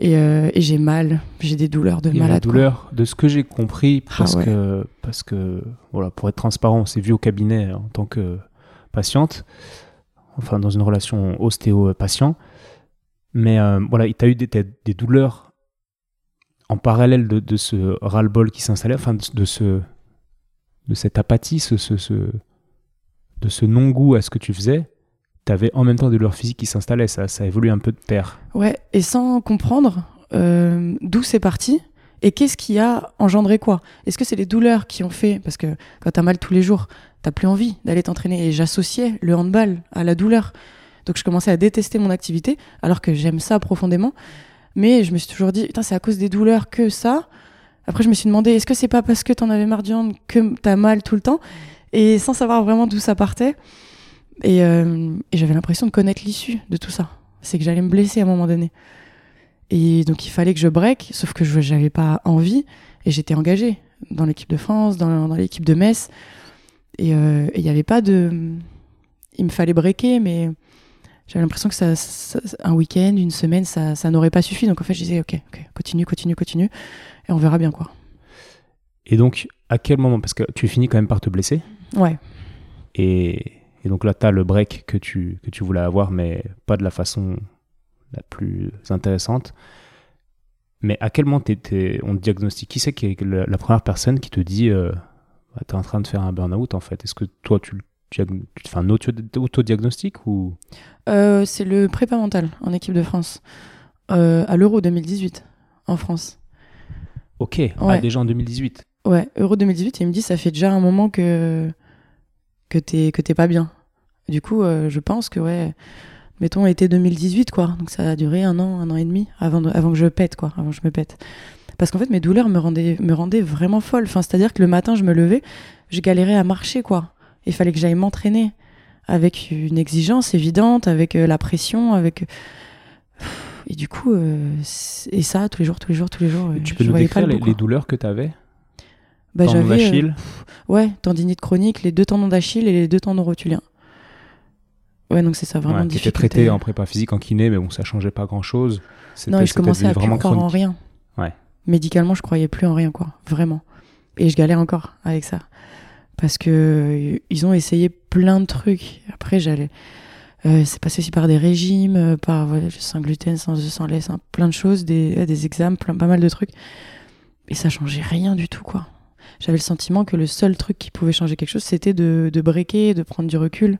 Et, euh, et j'ai mal, j'ai des douleurs de y a la malade. quoi. douleur, de ce que j'ai compris, Ah parce, ouais. que, parce que, voilà, pour être transparent, on s'est vu au cabinet en tant que patiente, enfin dans une relation ostéo-patient. Mais euh, voilà, tu as eu des, des- des douleurs en parallèle de, de ce ras-le-bol qui s'installait, enfin de, de ce, de cette apathie, ce, ce, ce- de ce non-goût à ce que tu faisais. Tu avais en même temps des douleurs physiques qui s'installaient, ça, ça évolue un peu de pair. Ouais, et sans comprendre euh, d'où c'est parti et qu'est-ce qui a engendré quoi? Est-ce que c'est les douleurs qui ont fait Parce que quand t'as mal tous les jours, t'as plus envie d'aller t'entraîner. Et j'associais le handball à la douleur. Donc je commençais à détester mon activité, alors que j'aime ça profondément. Mais je me suis toujours dit, putain, c'est à cause des douleurs que ça. Après, je me suis demandé, est-ce que c'est pas parce que t'en avais marre du hand que t'as mal tout le temps? Et sans savoir vraiment d'où ça partait. Et, euh, et j'avais l'impression de connaître l'issue de tout ça. C'est que j'allais me blesser à un moment donné. Et donc il fallait que je break, sauf que je n'avais pas envie et j'étais engagée dans l'équipe de France, dans, l'équipe de Metz. Et euh, il n'y avait pas de. Il me fallait breaker, mais j'avais l'impression que ça- un week-end, une semaine, ça, ça n'aurait pas suffi. Donc en fait, je disais, ok, ok, continue, continue, continue, et on verra bien quoi. Et donc, à quel moment? Parce que tu finis quand même par te blesser. Ouais. Et, et donc là, tu as le break que tu, que tu voulais avoir, mais pas de la façon la plus intéressante. Mais à quel moment on te diagnostique? Qui c'est qui est la, la première personne qui te dit euh, bah, tu es en train de faire un burn-out en fait? Est-ce que toi, tu, tu fais un auto- autodiagnostic ou... Euh, c'est le prépa mental en équipe de France, euh, à l'Euro 2018, en France. Ok, ah, déjà en 2018. Ouais, Euro 2018, il me dit ça fait déjà un moment que que t'es que t'es pas bien. Du coup, euh, je pense que ouais, mettons été 2018 quoi. Donc ça a duré un an, un an et demi avant de- avant que je pète quoi, avant que je me pète. Parce qu'en fait mes douleurs me rendaient me rendaient vraiment folle. Enfin c'est-à-dire que le matin je me levais, je galérais à marcher quoi. Il fallait que j'aille m'entraîner avec une exigence évidente, avec euh, la pression, avec et du coup euh, et ça tous les jours, tous les jours, tous les jours. Tu euh, peux je nous décrire le les, les douleurs que tu avais Bah, Tendon euh, d'Achille Ouais, tendinite chronique, les deux tendons d'Achille et les deux tendons rotuliens. Ouais, donc c'est ça, vraiment Ouais, difficulté. traité en prépa physique, en kiné, mais bon, ça changeait pas grand-chose. Non, et je commençais à plus croire en chronique. rien. Ouais. Médicalement, je croyais plus en rien, quoi. Vraiment. Et je galère encore avec ça. parce que euh, ils ont essayé plein de trucs. Après, j'allais. Euh, c'est passé aussi par des régimes, par voilà, sans gluten, sans œufs, sans lait, sans plein de choses, des, des examens, plein, pas mal de trucs. Et ça changeait rien du tout, quoi. J'avais le sentiment que le seul truc qui pouvait changer quelque chose, c'était de, de breaker, de prendre du recul,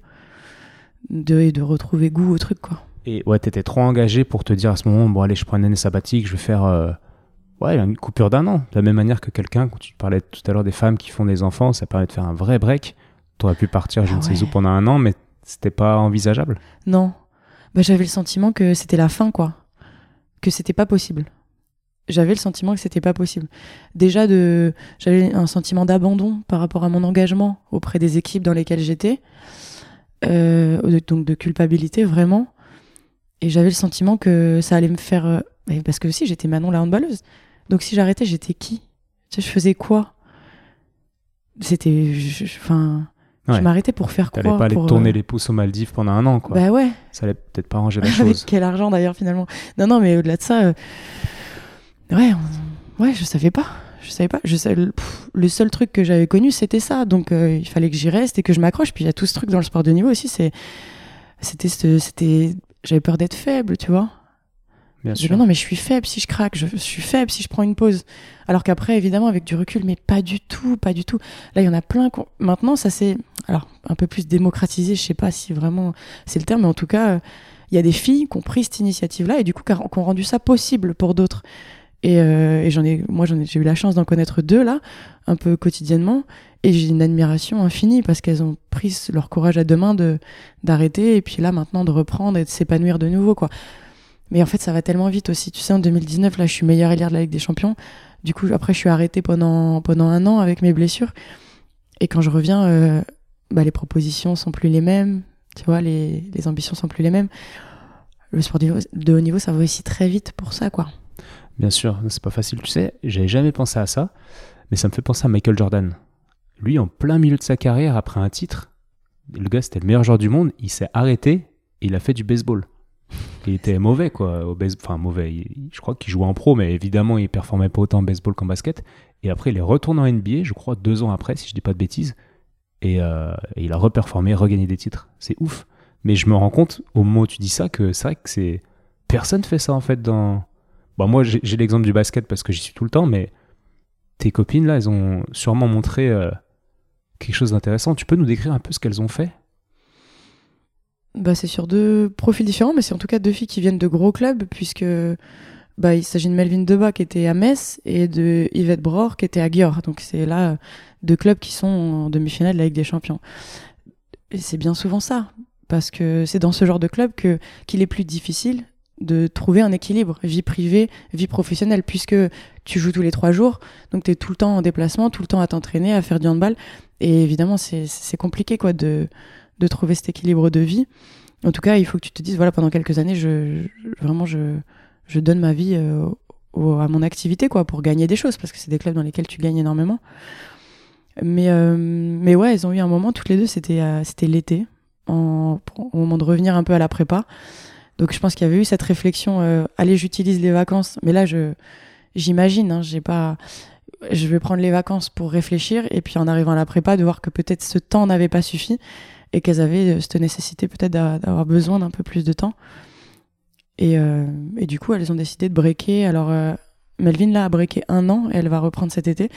de, et de retrouver goût au truc, quoi. Et ouais, t'étais trop engagé pour te dire à ce moment, bon allez, je prends une année sabbatique, je vais faire euh, ouais, une coupure d'un an. De la même manière que quelqu'un, quand tu parlais tout à l'heure des femmes qui font des enfants, ça permet de faire un vrai break. T'aurais pu partir, je Ah ne sais où, pendant un an, mais c'était pas envisageable. Non. Bah, j'avais le sentiment que c'était la fin, quoi. Que c'était pas possible. J'avais le sentiment que c'était pas possible. Déjà, de... j'avais un sentiment d'abandon par rapport à mon engagement auprès des équipes dans lesquelles j'étais. Euh, donc de culpabilité, vraiment. Et j'avais le sentiment que ça allait me faire. euh, Parce que aussi, j'étais Manon la handballeuse. Donc si j'arrêtais, j'étais qui? Tu sais, je faisais quoi? C'était. je- Enfin. Ouais. Je m'arrêtais pour faire quoi T'allais pas aller pour, tourner euh, les pouces aux Maldives pendant un an, quoi. Bah ouais. Ça allait peut-être pas arranger *laughs* la Avec chose. quel argent d'ailleurs finalement? Non, non, mais au-delà de ça, euh, ouais, on- ouais, je savais pas. Je savais pas. Je le, pff, le seul truc que j'avais connu, c'était ça. Donc euh, il fallait que j'y reste et que je m'accroche. Puis il y a tout ce truc dans le sport de niveau aussi. C'est, c'était, ce- c'était, j'avais peur d'être faible, tu vois. Bien sûr. non, mais je suis faible si je craque. Je, je suis faible si je prends une pause. Alors qu'après, évidemment, avec du recul, mais pas du tout, pas du tout. Là, il y en a plein. Maintenant, ça c'est, alors un peu plus démocratisé. Je sais pas si vraiment c'est le terme, mais en tout cas, euh, il y a des filles qui ont pris cette initiative-là et du coup qui ont rendu ça possible pour d'autres. Et, euh, et j'en ai, moi, j'en ai, j'ai eu la chance d'en connaître deux là, un peu quotidiennement, et j'ai une admiration infinie parce qu'elles ont pris leur courage à deux mains de d'arrêter et puis là maintenant de reprendre et de s'épanouir de nouveau quoi. Mais en fait, ça va tellement vite aussi. Tu sais, en 2019, là, je suis meilleure ailière de la Ligue des Champions. Du coup, après, je suis arrêtée pendant pendant un an avec mes blessures. Et quand je reviens, euh, bah, les propositions sont plus les mêmes. Tu vois, les, les ambitions sont plus les mêmes. Le sport de haut niveau, ça va aussi très vite pour ça, quoi. Bien sûr, c'est pas facile. Tu sais, j'avais jamais pensé à ça, mais ça me fait penser à Michael Jordan. Lui, en plein milieu de sa carrière, après un titre, le gars, c'était le meilleur joueur du monde, il s'est arrêté et il a fait du baseball. Il était mauvais, quoi, au baseball. Enfin, mauvais. je crois qu'il jouait en pro, mais évidemment, il performait pas autant en baseball qu'en basket. Et après, il est retourné en NBA, je crois, deux ans après, si je dis pas de bêtises. Et, euh, et il a reperformé, regagné des titres. C'est ouf. Mais je me rends compte, au moment où tu dis ça, que c'est vrai que c'est. Personne fait ça, en fait, dans. Bon, moi, j'ai l'exemple du basket parce que j'y suis tout le temps, mais tes copines, là, elles ont sûrement montré euh, quelque chose d'intéressant. Tu peux nous décrire un peu ce qu'elles ont fait? Bah, c'est sur deux profils différents, mais c'est en tout cas deux filles qui viennent de gros clubs, puisque bah, il s'agit de Melvin Debat qui était à Metz et de Yvette Bror qui était à Győr. Donc c'est là euh, deux clubs qui sont en demi-finale de la Ligue des Champions. Et c'est bien souvent ça, parce que c'est dans ce genre de club qu'il est plus difficile de trouver un équilibre vie privée, vie professionnelle, puisque tu joues tous les trois jours, donc tu es tout le temps en déplacement, tout le temps à t'entraîner, à faire du handball. Et évidemment, c'est compliqué quoi de, de trouver cet équilibre de vie. En tout cas, il faut que tu te dises, voilà, pendant quelques années, je, vraiment, je, je donne ma vie euh, à mon activité, quoi, pour gagner des choses, parce que c'est des clubs dans lesquels tu gagnes énormément. Mais, euh, mais ouais, elles ont eu un moment, toutes les deux, c'était euh, c'était l'été, au moment de revenir un peu à la prépa. Donc je pense qu'il y avait eu cette réflexion, euh, allez, j'utilise les vacances. Mais là, je j'imagine, hein, j'ai pas, je vais prendre les vacances pour réfléchir, et puis en arrivant à la prépa, de voir que peut-être ce temps n'avait pas suffi et qu'elles avaient euh, cette nécessité peut-être d'a- d'avoir besoin d'un peu plus de temps. Et, euh, et du coup, elles ont décidé de breaker. Alors, Melvin, là, a breaké un an, et elle va reprendre cet été.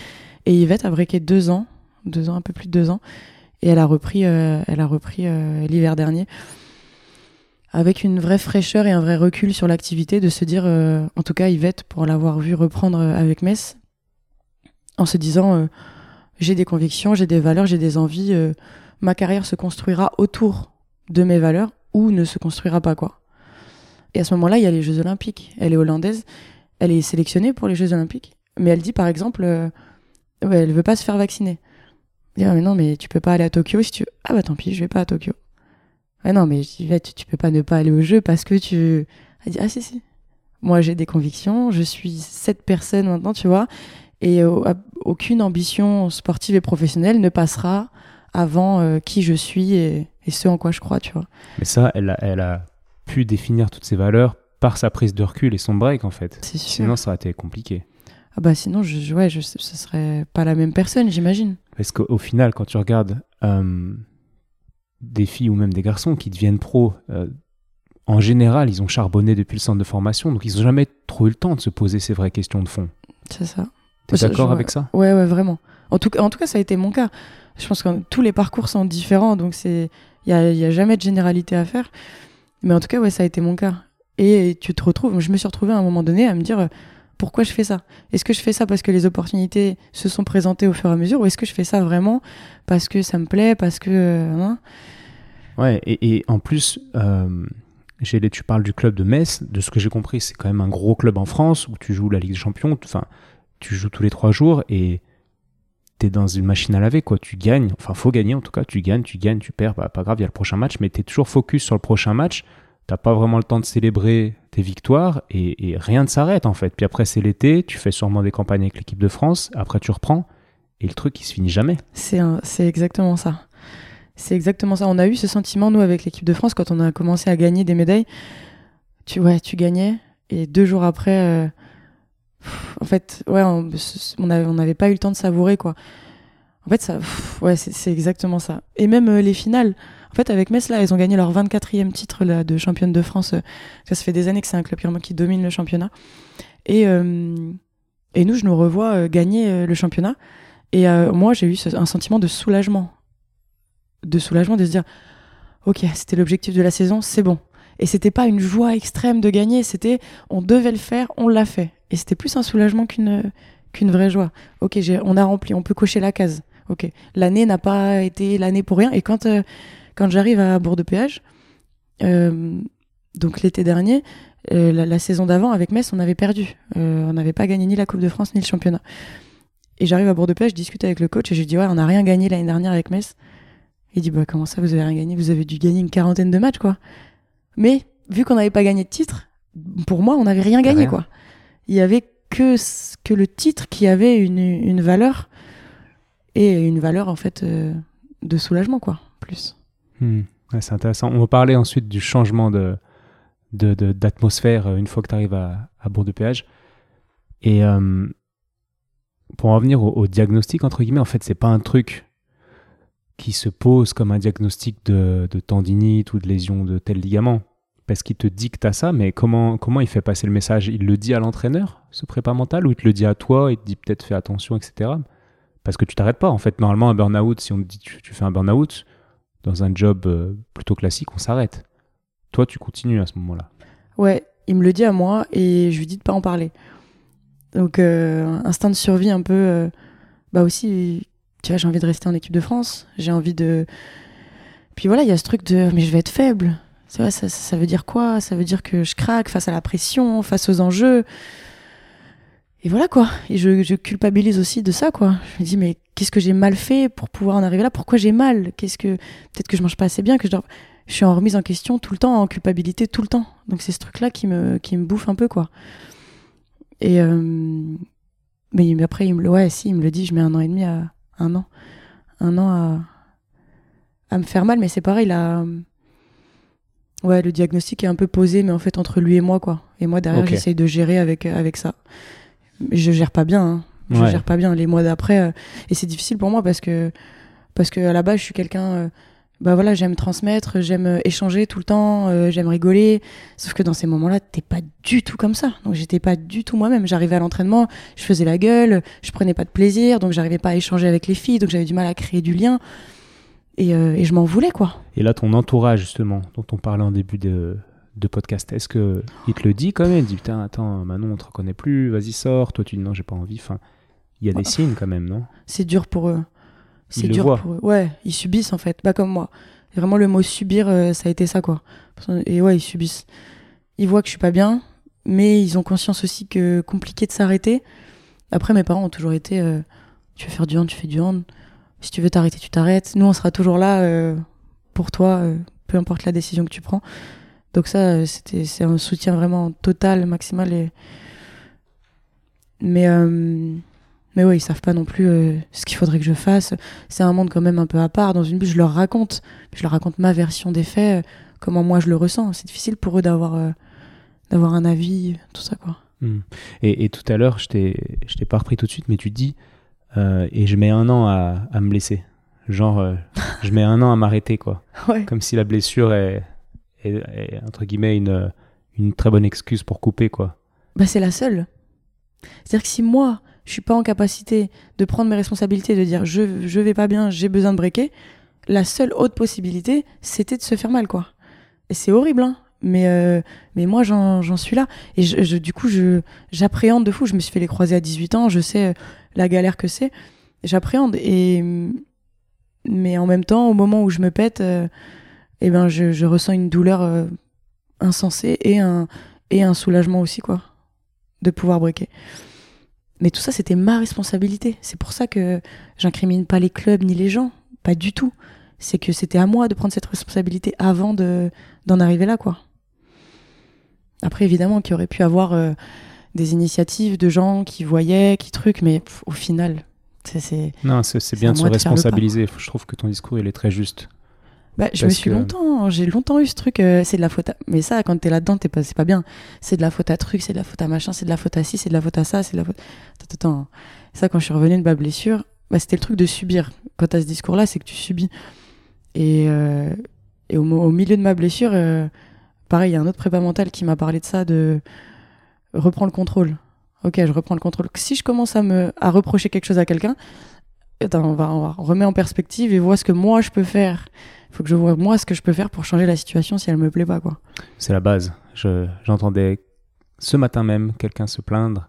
Et Yvette a breaké deux ans, deux ans, un peu plus de deux ans. Et elle a repris, elle a repris l'hiver dernier. Avec une vraie fraîcheur et un vrai recul sur l'activité, de se dire, euh, en tout cas, Yvette, pour l'avoir vu reprendre euh, avec Metz, en se disant, euh, j'ai des convictions, j'ai des valeurs, j'ai des envies. euh, ma carrière se construira autour de mes valeurs ou ne se construira pas quoi. Et à ce moment-là, il y a les Jeux Olympiques. Elle est hollandaise, elle est sélectionnée pour les Jeux Olympiques, mais elle dit par exemple, euh, elle veut pas se faire vacciner. Dit, ah, mais non, mais tu peux pas aller à Tokyo si tu. Ah bah tant pis, je vais pas à Tokyo. Ah non, mais Yvette, tu peux pas ne pas aller au jeu parce que tu. Elle dit ah si si. Moi j'ai des convictions, je suis cette personne maintenant, tu vois, et euh, aucune ambition sportive et professionnelle ne passera avant euh, qui je suis et, et ce en quoi je crois, tu vois. Mais ça, elle a, elle a pu définir toutes ses valeurs par sa prise de recul et son break, en fait. Sûr. Sinon, ça aurait été compliqué. Ah bah sinon, je, ouais, je, ce serait pas la même personne, j'imagine. Parce qu'au au final, quand tu regardes euh, des filles ou même des garçons qui deviennent pros, euh, en général, ils ont charbonné depuis le centre de formation, donc ils n'ont jamais trop eu le temps de se poser ces vraies questions de fond. C'est ça. T'es d'accord je- avec ça? Ouais, ouais, vraiment. En tout, cas- en tout cas, ça a été mon cas. Je pense que tous les parcours sont différents, donc c'est il y a, a jamais de généralité à faire. Mais en tout cas, ouais, ça a été mon cas. Et tu te retrouves, je me suis retrouvée à un moment donné à me dire euh, pourquoi je fais ça? Est-ce que je fais ça parce que les opportunités se sont présentées au fur et à mesure, ou est-ce que je fais ça vraiment parce que ça me plaît, parce que euh, hein? Ouais, et, en plus, euh, tu parles du club de Metz. De ce que j'ai compris, c'est quand même un gros club en France où tu joues la Ligue des Champions. Enfin, tu joues tous les trois jours et t'es dans une machine à laver, quoi. Tu gagnes, enfin, faut gagner en tout cas. Tu gagnes, tu gagnes, tu perds, bah, pas grave, il y a le prochain match, mais t'es toujours focus sur le prochain match. T'as pas vraiment le temps de célébrer tes victoires et, rien ne s'arrête en fait. Puis après, c'est l'été, tu fais sûrement des campagnes avec l'équipe de France. Après, tu reprends et le truc, il se finit jamais. C'est exactement ça. C'est exactement ça. On a eu ce sentiment, nous, avec l'équipe de France, quand on a commencé à gagner des médailles. Tu, ouais, tu gagnais, et deux jours après, euh, en fait, ouais, on on avait, on n'avait pas eu le temps de savourer, quoi. En fait, ça, ouais, c'est c'est exactement ça. Et même euh, les finales. En fait, avec Metz, là, elles ont gagné leur 24e titre de championne de France. Ça, ça fait des années que c'est un club qui, domine le championnat. Et, euh, et nous, je nous revois euh, gagner euh, le championnat. Et moi, j'ai eu un sentiment de soulagement. De soulagement de se dire, ok, c'était l'objectif de la saison, c'est bon. Et c'était pas une joie extrême de gagner, c'était on devait le faire, on l'a fait. Et c'était plus un soulagement qu'une vraie joie. Ok, on a rempli, on peut cocher la case. Ok, l'année n'a pas été l'année pour rien. Et quand quand j'arrive à Bourg-de-Péage, euh, donc l'été dernier, euh, la, la saison d'avant avec Metz, on avait perdu. Euh, on n'avait pas gagné ni la Coupe de France ni le championnat. Et j'arrive à Bourg-de-Péage, je discute avec le coach et je lui dis ouais, on n'a rien gagné l'année dernière avec Metz. Il dit bah comment ça vous avez rien gagné? Vous avez dû gagner une quarantaine de matchs quoi. Mais vu qu'on n'avait pas gagné de titre, pour moi on n'avait rien gagné Rien. quoi. Il y avait que que le titre qui avait une, une valeur et une valeur en fait euh, de soulagement quoi plus. Hmm. C'est intéressant. On va parler ensuite du changement de, de- de- d'atmosphère euh, une fois que tu arrives à, à Bourg-de-Péage. Et euh, pour en revenir au, diagnostic, entre guillemets, en fait, c'est pas un truc qui se pose comme un diagnostic de, de tendinite ou de lésion de tel ligament. Parce qu'il te dicte à ça, mais comment, comment il fait passer le message? Il le dit à l'entraîneur, ce prépa mental, ou il te le dit à toi, il te dit peut-être fais attention, etc. Parce que tu t'arrêtes pas. En fait, normalement, un burn-out, si on te dit tu, tu fais un burn-out, dans un job euh, plutôt classique, on s'arrête. Toi, tu continues à ce moment-là. Ouais, il me le dit à moi et je lui dis de pas en parler. Donc euh, instinct de survie un peu euh, bah aussi tu vois, j'ai envie de rester en équipe de France, j'ai envie de Puis voilà, il y a ce truc de mais je vais être faible. Ça veut dire quoi? Ça veut dire que je craque face à la pression, face aux enjeux. Et voilà quoi. Et je, je culpabilise aussi de ça quoi. Je me dis mais qu'est-ce que j'ai mal fait pour pouvoir en arriver là? Pourquoi j'ai mal? Qu'est-ce que peut-être que je mange pas assez bien, que je dors je suis en remise en question tout le temps, en culpabilité tout le temps. Donc c'est ce truc-là qui me, qui me bouffe un peu, quoi. Et euh, mais après, il me le, ouais, si, il me le dit, je mets un an et demi à un an, un an à, à me faire mal, mais c'est pareil, là. Ouais, le diagnostic est un peu posé, mais en fait entre lui et moi, quoi. Et moi derrière, j'essaye de gérer avec avec ça. Je gère pas bien. hein. Je Ouais. gère pas bien les mois d'après, euh, et c'est difficile pour moi parce que parce que à la base, je suis quelqu'un. euh, bah voilà, j'aime transmettre, j'aime euh, échanger tout le temps, euh, j'aime rigoler. Sauf que dans ces moments-là, t'es pas du tout comme ça. Donc j'étais pas du tout moi-même. J'arrivais à l'entraînement, je faisais la gueule, je prenais pas de plaisir, donc j'arrivais pas à échanger avec les filles, donc j'avais du mal à créer du lien. Et, euh, et je m'en voulais, quoi. Et là, ton entourage, justement, dont on parlait en début de, de podcast, est-ce que il te le dit quand même Il dit Putain, attends, Manon, on te reconnaît plus, vas-y, sors. Toi, tu dis Non, j'ai pas envie. Enfin, il y a des Ah. signes quand même, non? C'est dur pour eux. C'est dur voient. pour eux. Ouais, ils subissent en fait, pas comme moi. Vraiment, le mot subir, euh, ça a été ça, quoi. Et ouais, ils subissent. Ils voient que je suis pas bien, mais ils ont conscience aussi que compliqué de s'arrêter. Après, mes parents ont toujours été euh, tu veux faire du hand, tu fais du hand. Si tu veux t'arrêter, tu t'arrêtes. Nous, on sera toujours là euh, pour toi, peu importe la décision que tu prends. Donc ça, euh, c'était c'est un soutien vraiment total, maximal. Et... Mais euh, mais ouais, ils savent pas non plus euh, ce qu'il faudrait que je fasse. C'est un monde quand même un peu à part. Dans une bulle, je leur raconte. Je leur raconte ma version des faits, comment moi je le ressens. C'est difficile pour eux d'avoir euh, d'avoir un avis, tout ça quoi. Hmm. Et, et tout à l'heure, je t'ai je t'ai pas repris tout de suite, mais tu dis, et je mets un an à, à me blesser. Genre, je mets un an à m'arrêter, quoi. *laughs* Ouais. Comme si la blessure est, est- entre guillemets, une, une très bonne excuse pour couper, quoi. Bah, c'est la seule. C'est-à-dire que si moi, je suis pas en capacité de prendre mes responsabilités, de dire je, je vais pas bien, j'ai besoin de breaker, la seule autre possibilité, c'était de se faire mal, quoi. Et c'est horrible, hein. Mais, euh, mais moi, j'en suis là. Et je, du coup, j'appréhende de fou. Je me suis fait les croiser à 18 ans, je sais euh, la galère que c'est. J'appréhende. Et, mais en même temps, au moment où je me pète, euh, eh ben, je, je ressens une douleur euh, insensée et un, et un soulagement aussi, quoi de pouvoir breaker. Mais tout ça, c'était ma responsabilité. C'est pour ça que j'incrimine pas les clubs ni les gens. Pas du tout. C'est que c'était à moi de prendre cette responsabilité avant de d'en arriver là, quoi. Après, évidemment, qu'il aurait pu avoir euh, des initiatives de gens qui voyaient, qui truc, mais pff, au final, c'est-. Non, c'est bien de se de pas, responsabiliser. Je trouve que ton discours, il est très juste. Bah, je me suis que- longtemps, j'ai longtemps eu ce truc, euh, c'est de la faute à... Mais ça, quand t'es là-dedans, t'es pas, c'est pas bien. C'est de la faute à truc, c'est de la faute à machin, c'est de la faute à ci, c'est de la faute à ça, c'est de la faute... Attends, attends. Ça, quand je suis revenue de ma blessure, bah, c'était le truc de subir. Quand t'as ce discours-là, c'est que tu subis. Et, euh, et au milieu de ma blessure, euh, pareil, il y a un autre prépa mental qui m'a parlé de ça, de reprends le contrôle. Ok, je reprends le contrôle. Si je commence à me à reprocher quelque chose à quelqu'un, on va, remettre en perspective et voir ce que moi je peux faire. Il faut que je vois moi ce que je peux faire pour changer la situation si elle me plaît pas, quoi. C'est la base. Je- J'entendais ce matin même quelqu'un se plaindre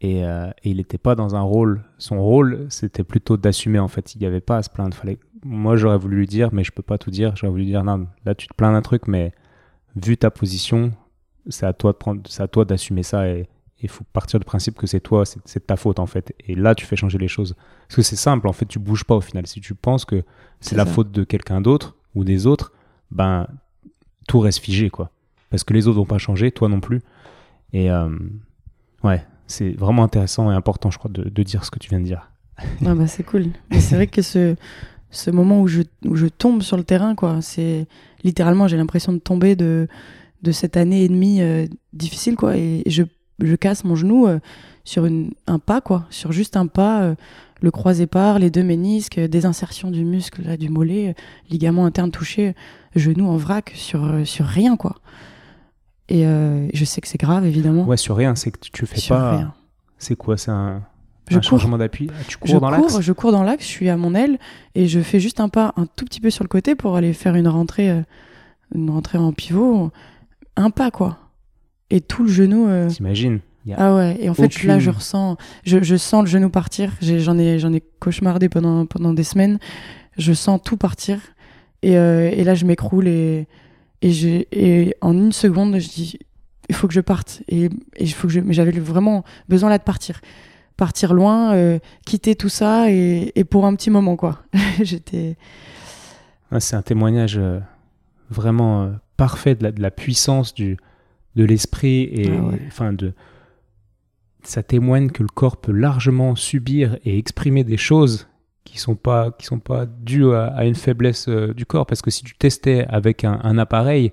et, euh, et il n'était pas dans un rôle. Son rôle, c'était plutôt d'assumer en fait. Il n'y avait pas à se plaindre. Fallait... Moi, j'aurais voulu lui dire, mais je peux pas tout dire. J'aurais voulu dire, non, là, tu te plains d'un truc, mais vu ta position, c'est à toi de prendre, c'est à toi d'assumer ça et il faut partir du principe que c'est toi, c'est c'est de ta faute en fait. Et là, tu fais changer les choses. Parce que c'est simple, en fait, tu bouges pas au final. Si tu penses que c'est la ça. faute de quelqu'un d'autre ou des autres, ben tout reste figé quoi. Parce que les autres n'ont pas changé, toi non plus. Et euh, ouais, c'est vraiment intéressant et important, je crois, de, de dire ce que tu viens de dire. Ah bah c'est cool. C'est vrai que ce, ce moment où je, où je tombe sur le terrain, quoi, c'est littéralement, j'ai l'impression de tomber de, de cette année et demie euh, difficile, quoi. Et je, je casse mon genou euh, sur une, un pas, quoi. Sur juste un pas, euh, le croisé part, les deux ménisques, euh, des insertions du muscle, là, du mollet, euh, ligament interne touché, genou en vrac, sur, sur rien, quoi. Et je sais que c'est grave, évidemment. Ouais, sur rien, c'est que tu- fais sur pas. C'est quoi C'est un, Je un changement d'appui? Ah, Tu cours je dans l'axe? je cours dans l'axe, je suis à mon aile et je fais juste un pas un tout petit peu sur le côté pour aller faire une rentrée, une rentrée en pivot, un pas quoi. Et tout le genou. euh, T'imagines Ah ouais. Et en fait aucune- là je ressens, je, je sens le genou partir. J'en ai, j'en ai cauchemardé pendant pendant des semaines. Je sens tout partir et, euh, et là je m'écroule et et en une seconde je dis il faut que je parte et et il faut que je mais j'avais vraiment besoin là de partir partir loin euh, quitter tout ça et, et pour un petit moment quoi *laughs* j'étais Ah, c'est un témoignage euh, vraiment euh, parfait de la, de la puissance du, de l'esprit et Ah ouais. enfin de ça témoigne que le corps peut largement subir et exprimer des choses qui sont pas qui sont pas dues à, à une faiblesse euh, du corps. Parce que si tu testais avec un, un appareil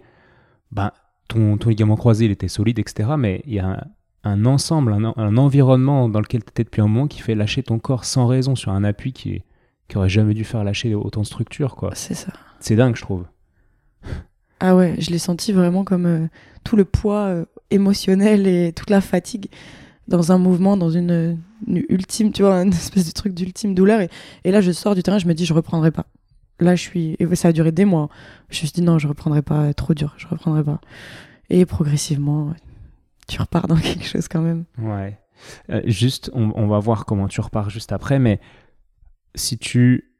ben ton, ton ligament croisé il était solide etc mais il y a un, un ensemble un, en- un environnement dans lequel tu étais depuis un moment qui fait lâcher ton corps sans raison sur un appui qui qui aurait jamais dû faire lâcher autant de structure quoi. C'est ça. C'est dingue je trouve ah ouais je l'ai senti vraiment comme euh, tout le poids euh, émotionnel et toute la fatigue dans un mouvement dans une, ultime tu vois *laughs* une espèce de truc d'ultime douleur et, là je sors du terrain je me dis je reprendrai pas. Là je suis et ça a duré des mois je me suis dit non je reprendrai pas trop dur je reprendrai pas. Et progressivement tu repars dans *laughs* quelque chose quand même. Ouais. Euh, juste, on va voir comment tu repars juste après, mais si tu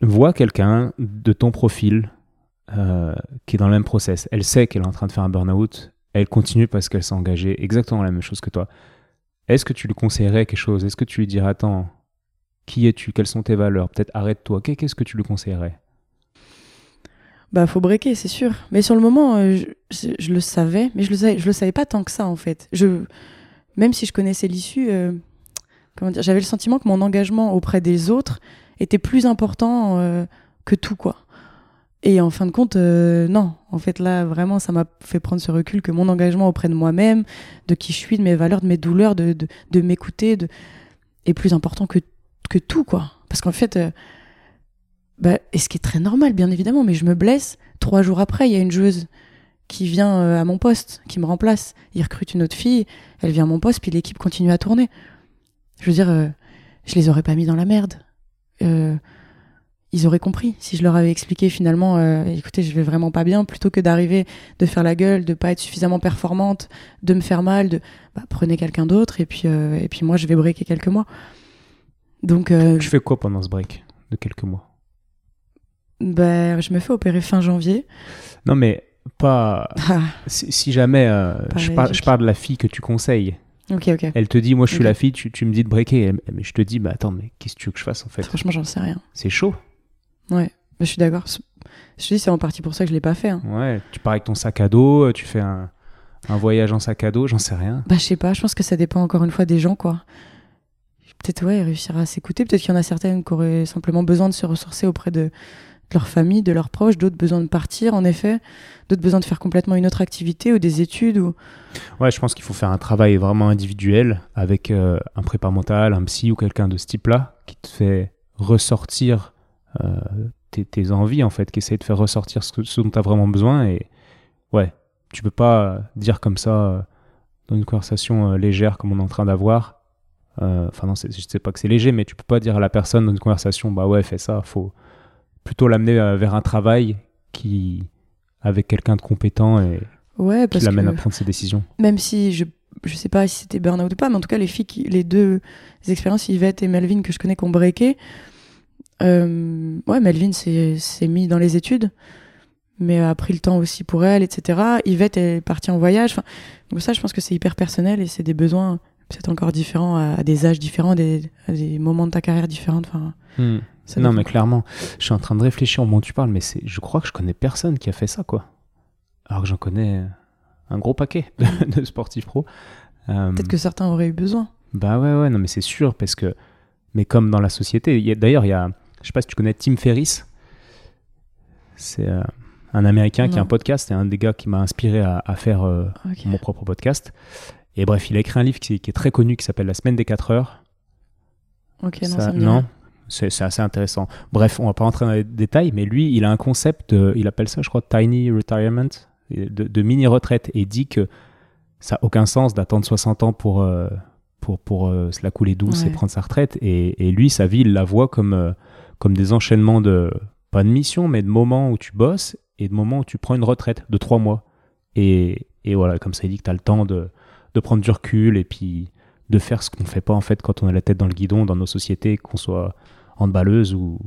vois quelqu'un de ton profil euh, qui est dans le même process, elle sait qu'elle est en train de faire un burn-out, elle continue parce qu'elle s'est engagée exactement la même chose que toi. Est-ce que tu lui conseillerais quelque chose? Est-ce que tu lui dirais, attends, qui es-tu? Quelles sont tes valeurs? Peut-être arrête-toi. Qu'est- Qu'est-ce que tu lui conseillerais? Bah, faut breaker, c'est sûr. Mais sur le moment, euh, je, le savais, mais je le savais, je le savais pas tant que ça, en fait. Même si je connaissais l'issue, euh, j'avais le sentiment que mon engagement auprès des autres était plus important que tout, quoi. Et en fin de compte, euh, non. En fait, là, vraiment, ça m'a fait prendre ce recul que mon engagement auprès de moi-même, de qui je suis, de mes valeurs, de mes douleurs, de, de, m'écouter, de... est plus important que, que tout, quoi. Parce qu'en fait, euh, bah, et ce qui est très normal, bien évidemment, mais je me blesse. Trois jours après, il y a une joueuse qui vient euh, à mon poste, qui me remplace. Il recrute une autre fille, elle vient à mon poste, puis l'équipe continue à tourner. Je veux dire, euh, je les aurais pas mis dans la merde. Ils auraient compris si je leur avais expliqué finalement, euh, écoutez, je vais vraiment pas bien, plutôt que d'arriver, de faire la gueule, de pas être suffisamment performante, de me faire mal, de bah, prenez quelqu'un d'autre et puis euh, et puis moi je vais breaker quelques mois. Donc euh, Tu fais quoi pendant ce break de quelques mois? Bah, je me fais opérer fin janvier. Non, mais pas. *laughs* Ah, Si, si jamais euh, Pas je, par- je rééduque. parle de la fille que tu conseilles, ok, ok. elle te dit, moi je suis la fille, tu, tu me dis de breaker, Elle- mais je te dis, bah attends, mais qu'est-ce que tu veux que je fasse en fait? Franchement, j'en sais rien. C'est chaud. Ouais, mais je suis d'accord. Je te dis, c'est en partie pour ça que je l'ai pas fait. hein. Ouais, tu pars avec ton sac à dos, euh, tu fais un, un voyage en sac à dos, j'en sais rien. Bah, je sais pas, je pense que ça dépend encore une fois des gens, quoi. Peut-être, ouais, réussir à s'écouter. Peut-être qu'il y en a certaines qui auraient simplement besoin de se ressourcer auprès de, de leur famille, de leurs proches, d'autres besoin de partir, en effet, d'autres besoin de faire complètement une autre activité ou des études. Ou... Ouais, je pense qu'il faut faire un travail vraiment individuel avec euh, un prépa mental, un psy ou quelqu'un de ce type-là qui te fait ressortir tes, tes envies en fait, qui essaie de faire ressortir ce, que- ce dont tu as vraiment besoin. Et ouais, tu peux pas dire comme ça euh, dans une conversation euh, légère comme on est en train d'avoir. euh, Enfin non, je sais pas que c'est léger, mais tu peux pas dire à la personne dans une conversation, bah ouais, fais ça. Faut plutôt l'amener euh, vers un travail qui avec quelqu'un de compétent et Ouais, qui l'amène à prendre ses décisions. même si je je sais pas si c'était burn-out ou pas, mais en tout cas, les filles, qui, les deux expériences, Yvette et Melvin, que je connais, qui ont breaké, euh, ouais, Melvin s'est mis dans les études, mais a pris le temps aussi pour elle, etc. Yvette est partie en voyage. Enfin, donc ça, je pense que c'est hyper personnel et c'est des besoins peut-être encore différents à, à des âges différents, des, à des moments de ta carrière différents. Enfin, Hmm. Non, mais clairement, je suis en train de réfléchir au moment où tu parles, mais je crois que je connais personne qui a fait ça, quoi. Alors que j'en connais un gros paquet de, *laughs* de sportifs pro. Euh, Peut-être que certains auraient eu besoin. Bah ouais, ouais, non, mais c'est sûr, parce que. Mais comme dans la société, d'ailleurs, il y a. Je sais pas si tu connais Tim Ferriss. C'est euh, un américain qui a un podcast, c'est un des gars qui m'a inspiré à, à faire euh, mon propre podcast. Et bref, il a écrit un livre qui, qui est très connu qui s'appelle La semaine des 4 heures. Ok, non, Ça- me non, c'est assez intéressant. Bref, on va pas rentrer dans les détails, mais lui, il a un concept, de- il appelle ça, je crois, tiny retirement, de, de mini retraite, et il dit que ça n'a aucun sens d'attendre 60 ans pour, euh, pour, pour euh, se la couler douce et prendre sa retraite. Et, et lui, sa vie, il la voit comme, euh, comme des enchaînements de, pas de missions, mais de moments où tu bosses et de moments où tu prends une retraite de trois mois. Et, et voilà, comme ça, il dit que tu as le temps de, de prendre du recul et puis de faire ce qu'on fait pas en fait quand on a la tête dans le guidon dans nos sociétés, qu'on soit handballeuse ou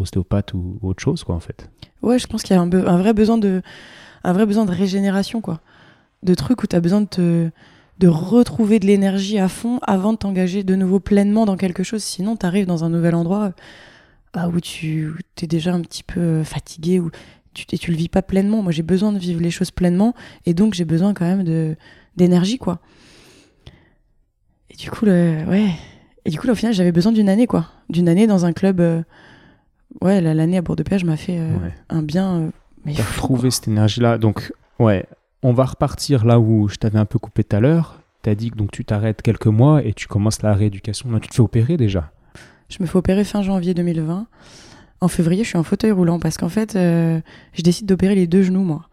ostéopathe ou, autre chose quoi en fait. Ouais, je pense qu'il y a un vrai besoin de un vrai besoin de régénération quoi. De trucs où tu as besoin de te de retrouver de l'énergie à fond avant de t'engager de nouveau pleinement dans quelque chose sinon tu arrives dans un nouvel endroit bah, où tu es déjà un petit peu fatigué ou tu et tu le vis pas pleinement. Moi, j'ai besoin de vivre les choses pleinement et donc j'ai besoin quand même de d'énergie quoi. Et du coup le ouais, et du coup là, au final, j'avais besoin d'une année quoi, d'une année dans un club euh, ouais, la- l'année à Bourg-de-Péage m'a fait euh, Ouais. un bien euh, mais T'as retrouvé cette énergie là. Donc ouais, on va repartir là où je t'avais un peu coupé tout à l'heure. T'as dit que donc tu t'arrêtes quelques mois et tu commences la rééducation. Non, tu te fais opérer déjà. Je me fais opérer fin janvier 2020. En février, je suis en fauteuil roulant parce qu'en fait, euh, je décide d'opérer les deux genoux, moi.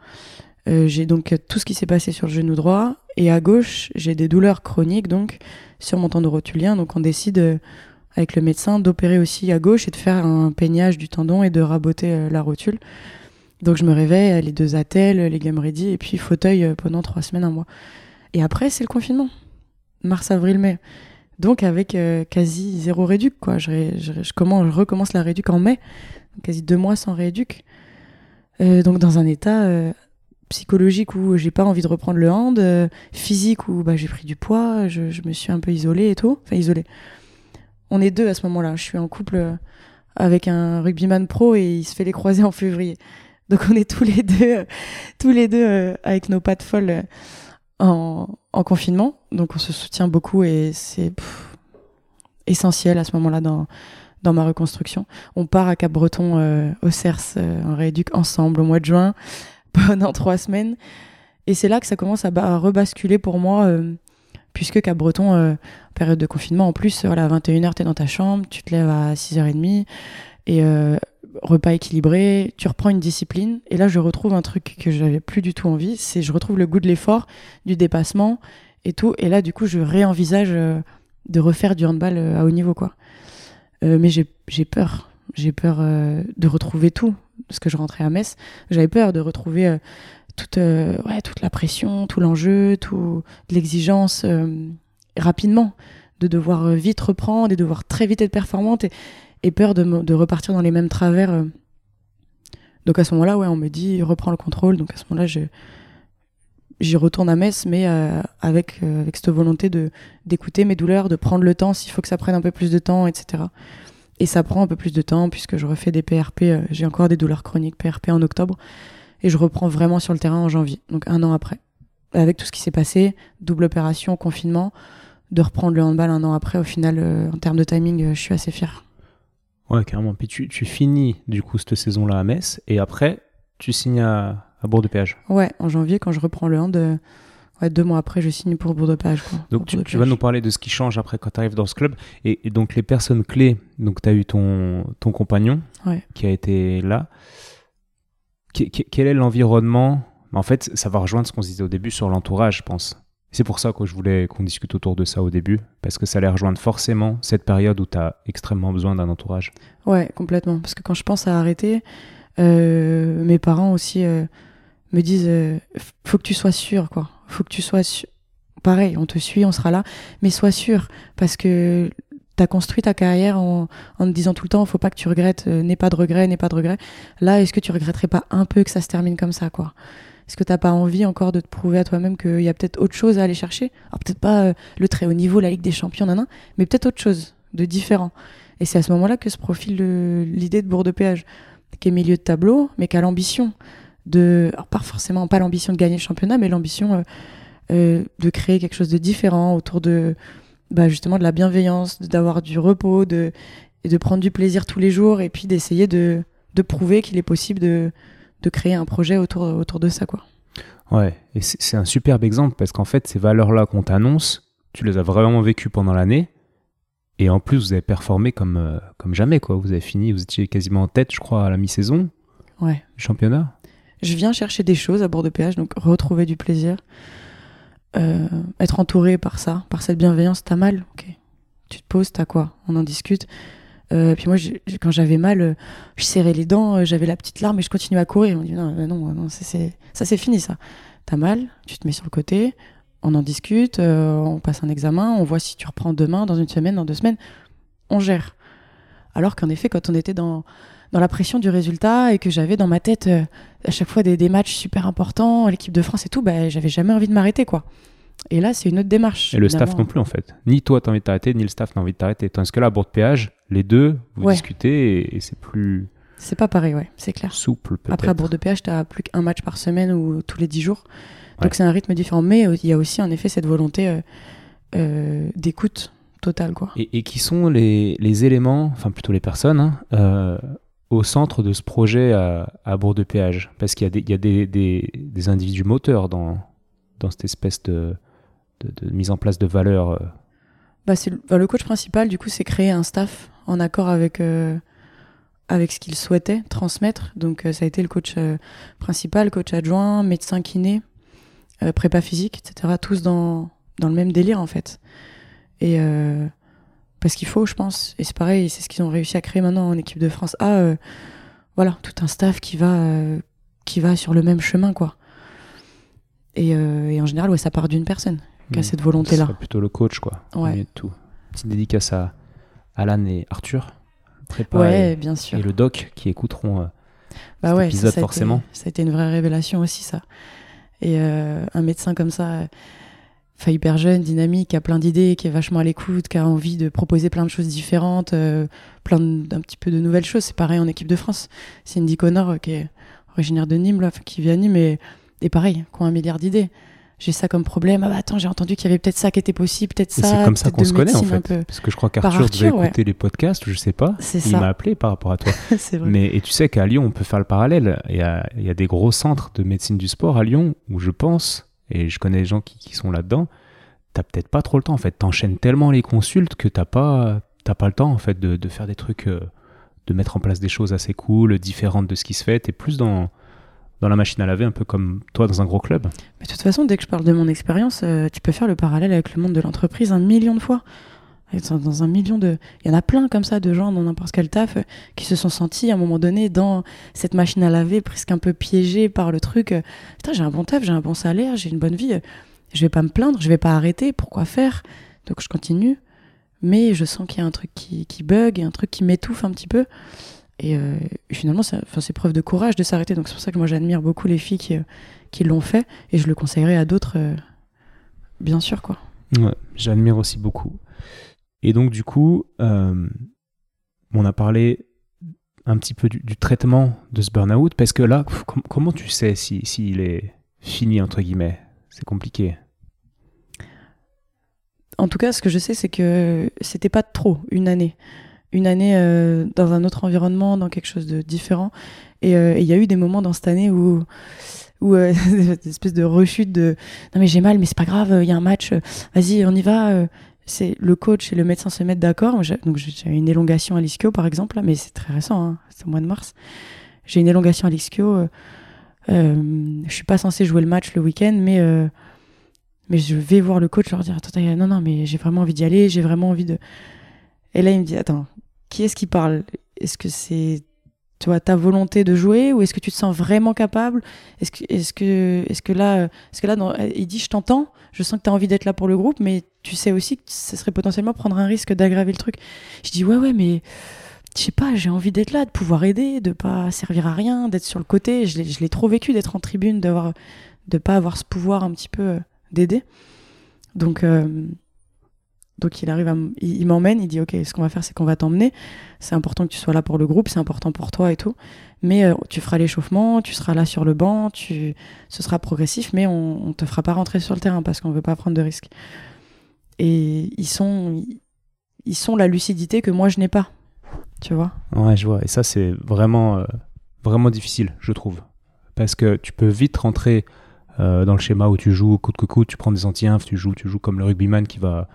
Euh, j'ai donc tout ce qui s'est passé sur le genou droit et à gauche, j'ai des douleurs chroniques donc sur mon tendon rotulien. Donc on décide euh, avec le médecin d'opérer aussi à gauche et de faire un peignage du tendon et de raboter la rotule. Donc je me réveille, les deux attelles, les gammes ready et puis fauteuil pendant trois semaines, un mois. Et après, c'est le confinement. Mars, avril, mai. Donc avec euh, quasi zéro réduc, quoi. Je, recommence la réduc en mai. Quasi deux mois sans réduc. Euh, donc dans un état euh, psychologique où j'ai pas envie de reprendre le hand, physique où bah, j'ai pris du poids, je, je me suis un peu isolée et tout. Enfin isolée. On est deux à ce moment-là. Je suis en couple avec un rugbyman pro et il se fait les croiser en février. Donc on est tous les deux, tous les deux avec nos pattes folles en, en confinement. Donc on se soutient beaucoup et c'est essentiel à ce moment-là dans, dans ma reconstruction. On part à Cap-Breton euh, au CERS euh, en rééduque ensemble au mois de juin *laughs* pendant trois semaines. Et c'est là que ça commence à, ba- à rebasculer pour moi, euh, puisque Cap-Breton, euh, période de confinement, en plus, voilà, à 21h, tu es dans ta chambre, tu te lèves à 6h30, et repas équilibré, tu reprends une discipline. Et là, je retrouve un truc que j'avais plus du tout envie, c'est je retrouve le goût de l'effort, du dépassement et tout. Et là, du coup, je réenvisage euh, de refaire du handball euh, à haut niveau, quoi. Euh, mais j'ai peur. J'ai peur de retrouver tout. Parce que je rentrais à Metz, j'avais peur de retrouver toute, ouais, toute la pression, tout l'enjeu, tout l'exigence rapidement. De devoir vite reprendre et de devoir très vite être performante. Et, et peur de, repartir dans les mêmes travers. euh. Donc à ce moment-là, ouais, on me dit reprends le contrôle. Donc à ce moment-là, j'y retourne à Metz, mais euh, avec euh, avec cette volonté d'écouter mes douleurs, de prendre le temps s'il faut que ça prenne un peu plus de temps, etc. Et ça prend un peu plus de temps puisque je refais des PRP. J'ai encore des douleurs chroniques PRP en octobre et je reprends vraiment sur le terrain en janvier, donc un an après. Avec tout ce qui s'est passé, double opération, confinement, de reprendre le handball un an après, au final, en termes de timing, je suis assez fière. Ouais, carrément. Puis tu, tu finis du coup cette saison-là à Metz et après tu signes à, à Bourg de Péage. Ouais, en janvier, quand je reprends le hand, euh, ouais, deux mois après, je signe pour Bourg-de-Page. quoi. Donc tu, vas nous parler de ce qui change après quand tu arrives dans ce club. Et, et donc les personnes clés, donc tu as eu ton, ton compagnon Ouais. qui a été là. Qu- qu- quel est l'environnement? En fait, ça va rejoindre ce qu'on se disait au début sur l'entourage, je pense. C'est pour ça que je voulais qu'on discute autour de ça au début, parce que ça allait rejoindre forcément cette période où tu as extrêmement besoin d'un entourage. Ouais, complètement. Parce que quand je pense à arrêter, euh, mes parents aussi euh, me disent euh, faut que tu sois sûr, quoi. Faut que tu sois sûr. Pareil, on te suit, on sera là, mais sois sûr, parce que t'as construit ta carrière en, en te disant tout le temps faut pas que tu regrettes, euh, n'aie pas de regrets, n'aie pas de regrets. Là, est-ce que tu regretterais pas un peu que ça se termine comme ça, quoi? Est-ce que t'as pas envie encore de te prouver à toi-même qu'il y a peut-être autre chose à aller chercher? Alors peut-être pas euh, le très haut niveau, la Ligue des Champions, nan, mais peut-être autre chose de différent. Et c'est à ce moment-là que se profile le- l'idée de Bourg-de-Péage, qui est milieu de tableau, mais qui a l'ambition de. Alors, pas forcément pas l'ambition de gagner le championnat, mais l'ambition euh, euh, de créer quelque chose de différent autour de. Bah, justement, de la bienveillance, de- d'avoir du repos, de, et de prendre du plaisir tous les jours, et puis d'essayer de, de prouver qu'il est possible de, de créer un projet autour, autour de ça, quoi. Ouais, et c'est un superbe exemple parce qu'en fait, ces valeurs-là qu'on t'annonce, tu les as vraiment vécues pendant l'année. Et en plus, vous avez performé comme, euh, comme jamais, quoi. Vous avez fini, vous étiez quasiment en tête, je crois, à la mi-saison Ouais. du championnat. je viens chercher des choses à bord de péage, donc retrouver du plaisir, Euh, être entouré par ça, par cette bienveillance. T'as mal, ok. Tu te poses, t'as quoi? On en discute. Euh, puis moi, quand j'avais mal, euh, je serrais les dents, euh, j'avais la petite larme et je continuais à courir. On dit non, non, non, ça c'est fini ça. T'as mal, tu te mets sur le côté, on en discute, on passe un examen, on voit si tu reprends demain, dans une semaine, dans deux semaines, on gère. Alors qu'en effet, quand on était dans, dans la pression du résultat et que j'avais dans ma tête à chaque fois des, des matchs super importants, l'équipe de France et tout, bah, j'avais jamais envie de m'arrêter quoi. Et là, c'est une autre démarche. Et le staff non plus, en fait. Ni toi, t'as envie de t'arrêter, ni le staff n'a envie de t'arrêter. Tandis que là, à bord de péage, les deux, vous Ouais. discutez et, et c'est plus C'est pas pareil, ouais, c'est clair. souple, peut-être. Après, à Bourg de Péage, t'as plus qu'un match par semaine ou tous les dix jours. Donc Ouais. c'est un rythme différent. Mais euh, il y a aussi en effet cette volonté euh, euh, d'écoute totale, quoi. Et, et qui sont les, les éléments, enfin plutôt les personnes, hein, au centre de ce projet à, à Bourg de Péage? Parce qu'il y a, des, il y a des, des, des individus moteurs dans, dans cette espèce de, de, mise en place de valeurs. euh. Bah, le, bah, le coach principal, du coup, c'est créer un staff en accord avec, euh, avec ce qu'il souhaitait transmettre. Donc, euh, ça a été le coach principal, coach adjoint, médecin kiné, prépa physique, etc. Tous dans, dans le même délire, en fait. Et parce qu'il faut, je pense. Et c'est pareil, c'est ce qu'ils ont réussi à créer maintenant en équipe de France A. euh, voilà, tout un staff qui va, qui va sur le même chemin, quoi. Et, en général, ça part d'une personne a Hmm. cette Ce volonté-là. plutôt le coach, quoi. Ouais. tout. Petite dédicace à Alan et Arthur, prépa Ouais, et, bien sûr. et le doc qui écouteront. euh, Bah cet ouais, épisode, ça, ça a forcément. Été, ça a été une vraie révélation aussi, ça. Et euh, un médecin comme ça, euh, enfin, hyper jeune, dynamique, qui a plein d'idées, qui est vachement à l'écoute, qui a envie de proposer plein de choses différentes, euh, plein d'un petit peu de nouvelles choses. C'est pareil en équipe de France. Cindy Connor, qui est originaire de Nîmes, là, qui vit à Nîmes, et, et pareil, qui a un milliard d'idées. J'ai ça comme problème. Ah bah attends, j'ai entendu qu'il y avait peut-être ça qui était possible, peut-être ça. C'est comme ça qu'on se connaît en fait. peu. Parce que je crois qu'Arthur devait ouais. écouter les podcasts, je sais pas. Il m'a appelé par rapport à toi. *laughs* vrai. Mais, et tu sais qu'à Lyon, on peut faire le parallèle. Il y a, il y a des gros centres de médecine du sport à Lyon où je pense, et je connais des gens qui, qui sont là-dedans, t'as peut-être pas trop le temps en fait. T'enchaînes tellement les consultes que t'as pas, t'as pas le temps en fait de, de faire des trucs, euh, de mettre en place des choses assez cool, différentes de ce qui se fait. T'es plus dans, dans la machine à laver, un peu comme toi dans un gros club. Mais de toute façon, dès que je parle de mon expérience, euh, tu peux faire le parallèle avec le monde de l'entreprise un million de fois. Dans un million de. Il y en a plein comme ça de gens dans n'importe quel taf euh, qui se sont sentis à un moment donné dans cette machine à laver, presque un peu piégés par le truc. euh, Putain, j'ai un bon taf, j'ai un bon salaire, j'ai une bonne vie. Je vais pas me plaindre, je vais pas arrêter. Pourquoi faire? Donc je continue. Mais je sens qu'il y a un truc qui, qui bug, et un truc qui m'étouffe un petit peu. Et euh, finalement, c'est preuve de courage de s'arrêter. Donc c'est pour ça que moi j'admire beaucoup les filles qui, euh, qui l'ont fait. Et je le conseillerais à d'autres, euh, bien sûr, quoi. Ouais, j'admire aussi beaucoup. Et donc, du coup, euh, on a parlé un petit peu du, du traitement de ce burn-out, parce que là, com- comment tu sais s'il si, s'il est fini, entre guillemets? C'est compliqué. En tout cas, ce que je sais, c'est que c'était pas trop une année. Une année euh, dans un autre environnement, dans quelque chose de différent. Et euh, et il y a eu des moments dans cette année où, où euh, *laughs* des espèces de rechute de non mais j'ai mal, mais c'est pas grave, il y a un match, vas-y, on y va. euh. C'est le coach et le médecin se mettent d'accord. Donc j'ai une élongation à l'ischio par exemple, là, mais c'est très récent, hein, c'est au mois de mars. J'ai une élongation à l'ischio. je suis pas censée jouer le match le week-end, mais mais je vais voir le coach leur dire attends, non non mais j'ai vraiment envie d'y aller j'ai vraiment envie de et là il me dit attends qui est-ce qui parle? Est-ce que c'est tu ta volonté de jouer ou est-ce que tu te sens vraiment capable? Est-ce que est-ce que est-ce que là est-ce que là il dit je t'entends je sens que tu as envie d'être là pour le groupe mais tu sais aussi que ce serait potentiellement prendre un risque d'aggraver le truc je dis ouais ouais mais je sais pas, j'ai envie d'être là, de pouvoir aider, de pas servir à rien, d'être sur le côté. Je l'ai- je l'ai trop vécu d'être en tribune, d'avoir, de pas avoir ce pouvoir un petit peu euh, d'aider. Donc, euh, donc il arrive, il, m'emmène, il dit ok, ce qu'on va faire, c'est qu'on va t'emmener. C'est important que tu sois là pour le groupe, c'est important pour toi et tout. Mais euh, tu feras l'échauffement, tu seras là sur le banc, tu, ce sera progressif, mais on, on te fera pas rentrer sur le terrain parce qu'on veut pas prendre de risques. Et ils sont, ils sont la lucidité que moi je n'ai pas. Tu vois? Ouais, je vois. Et ça, c'est vraiment, euh, vraiment difficile, je trouve. Parce que tu peux vite rentrer euh, dans le schéma où tu joues coup de coup, tu prends des anti-inf, tu joues, tu joues comme le rugbyman qui va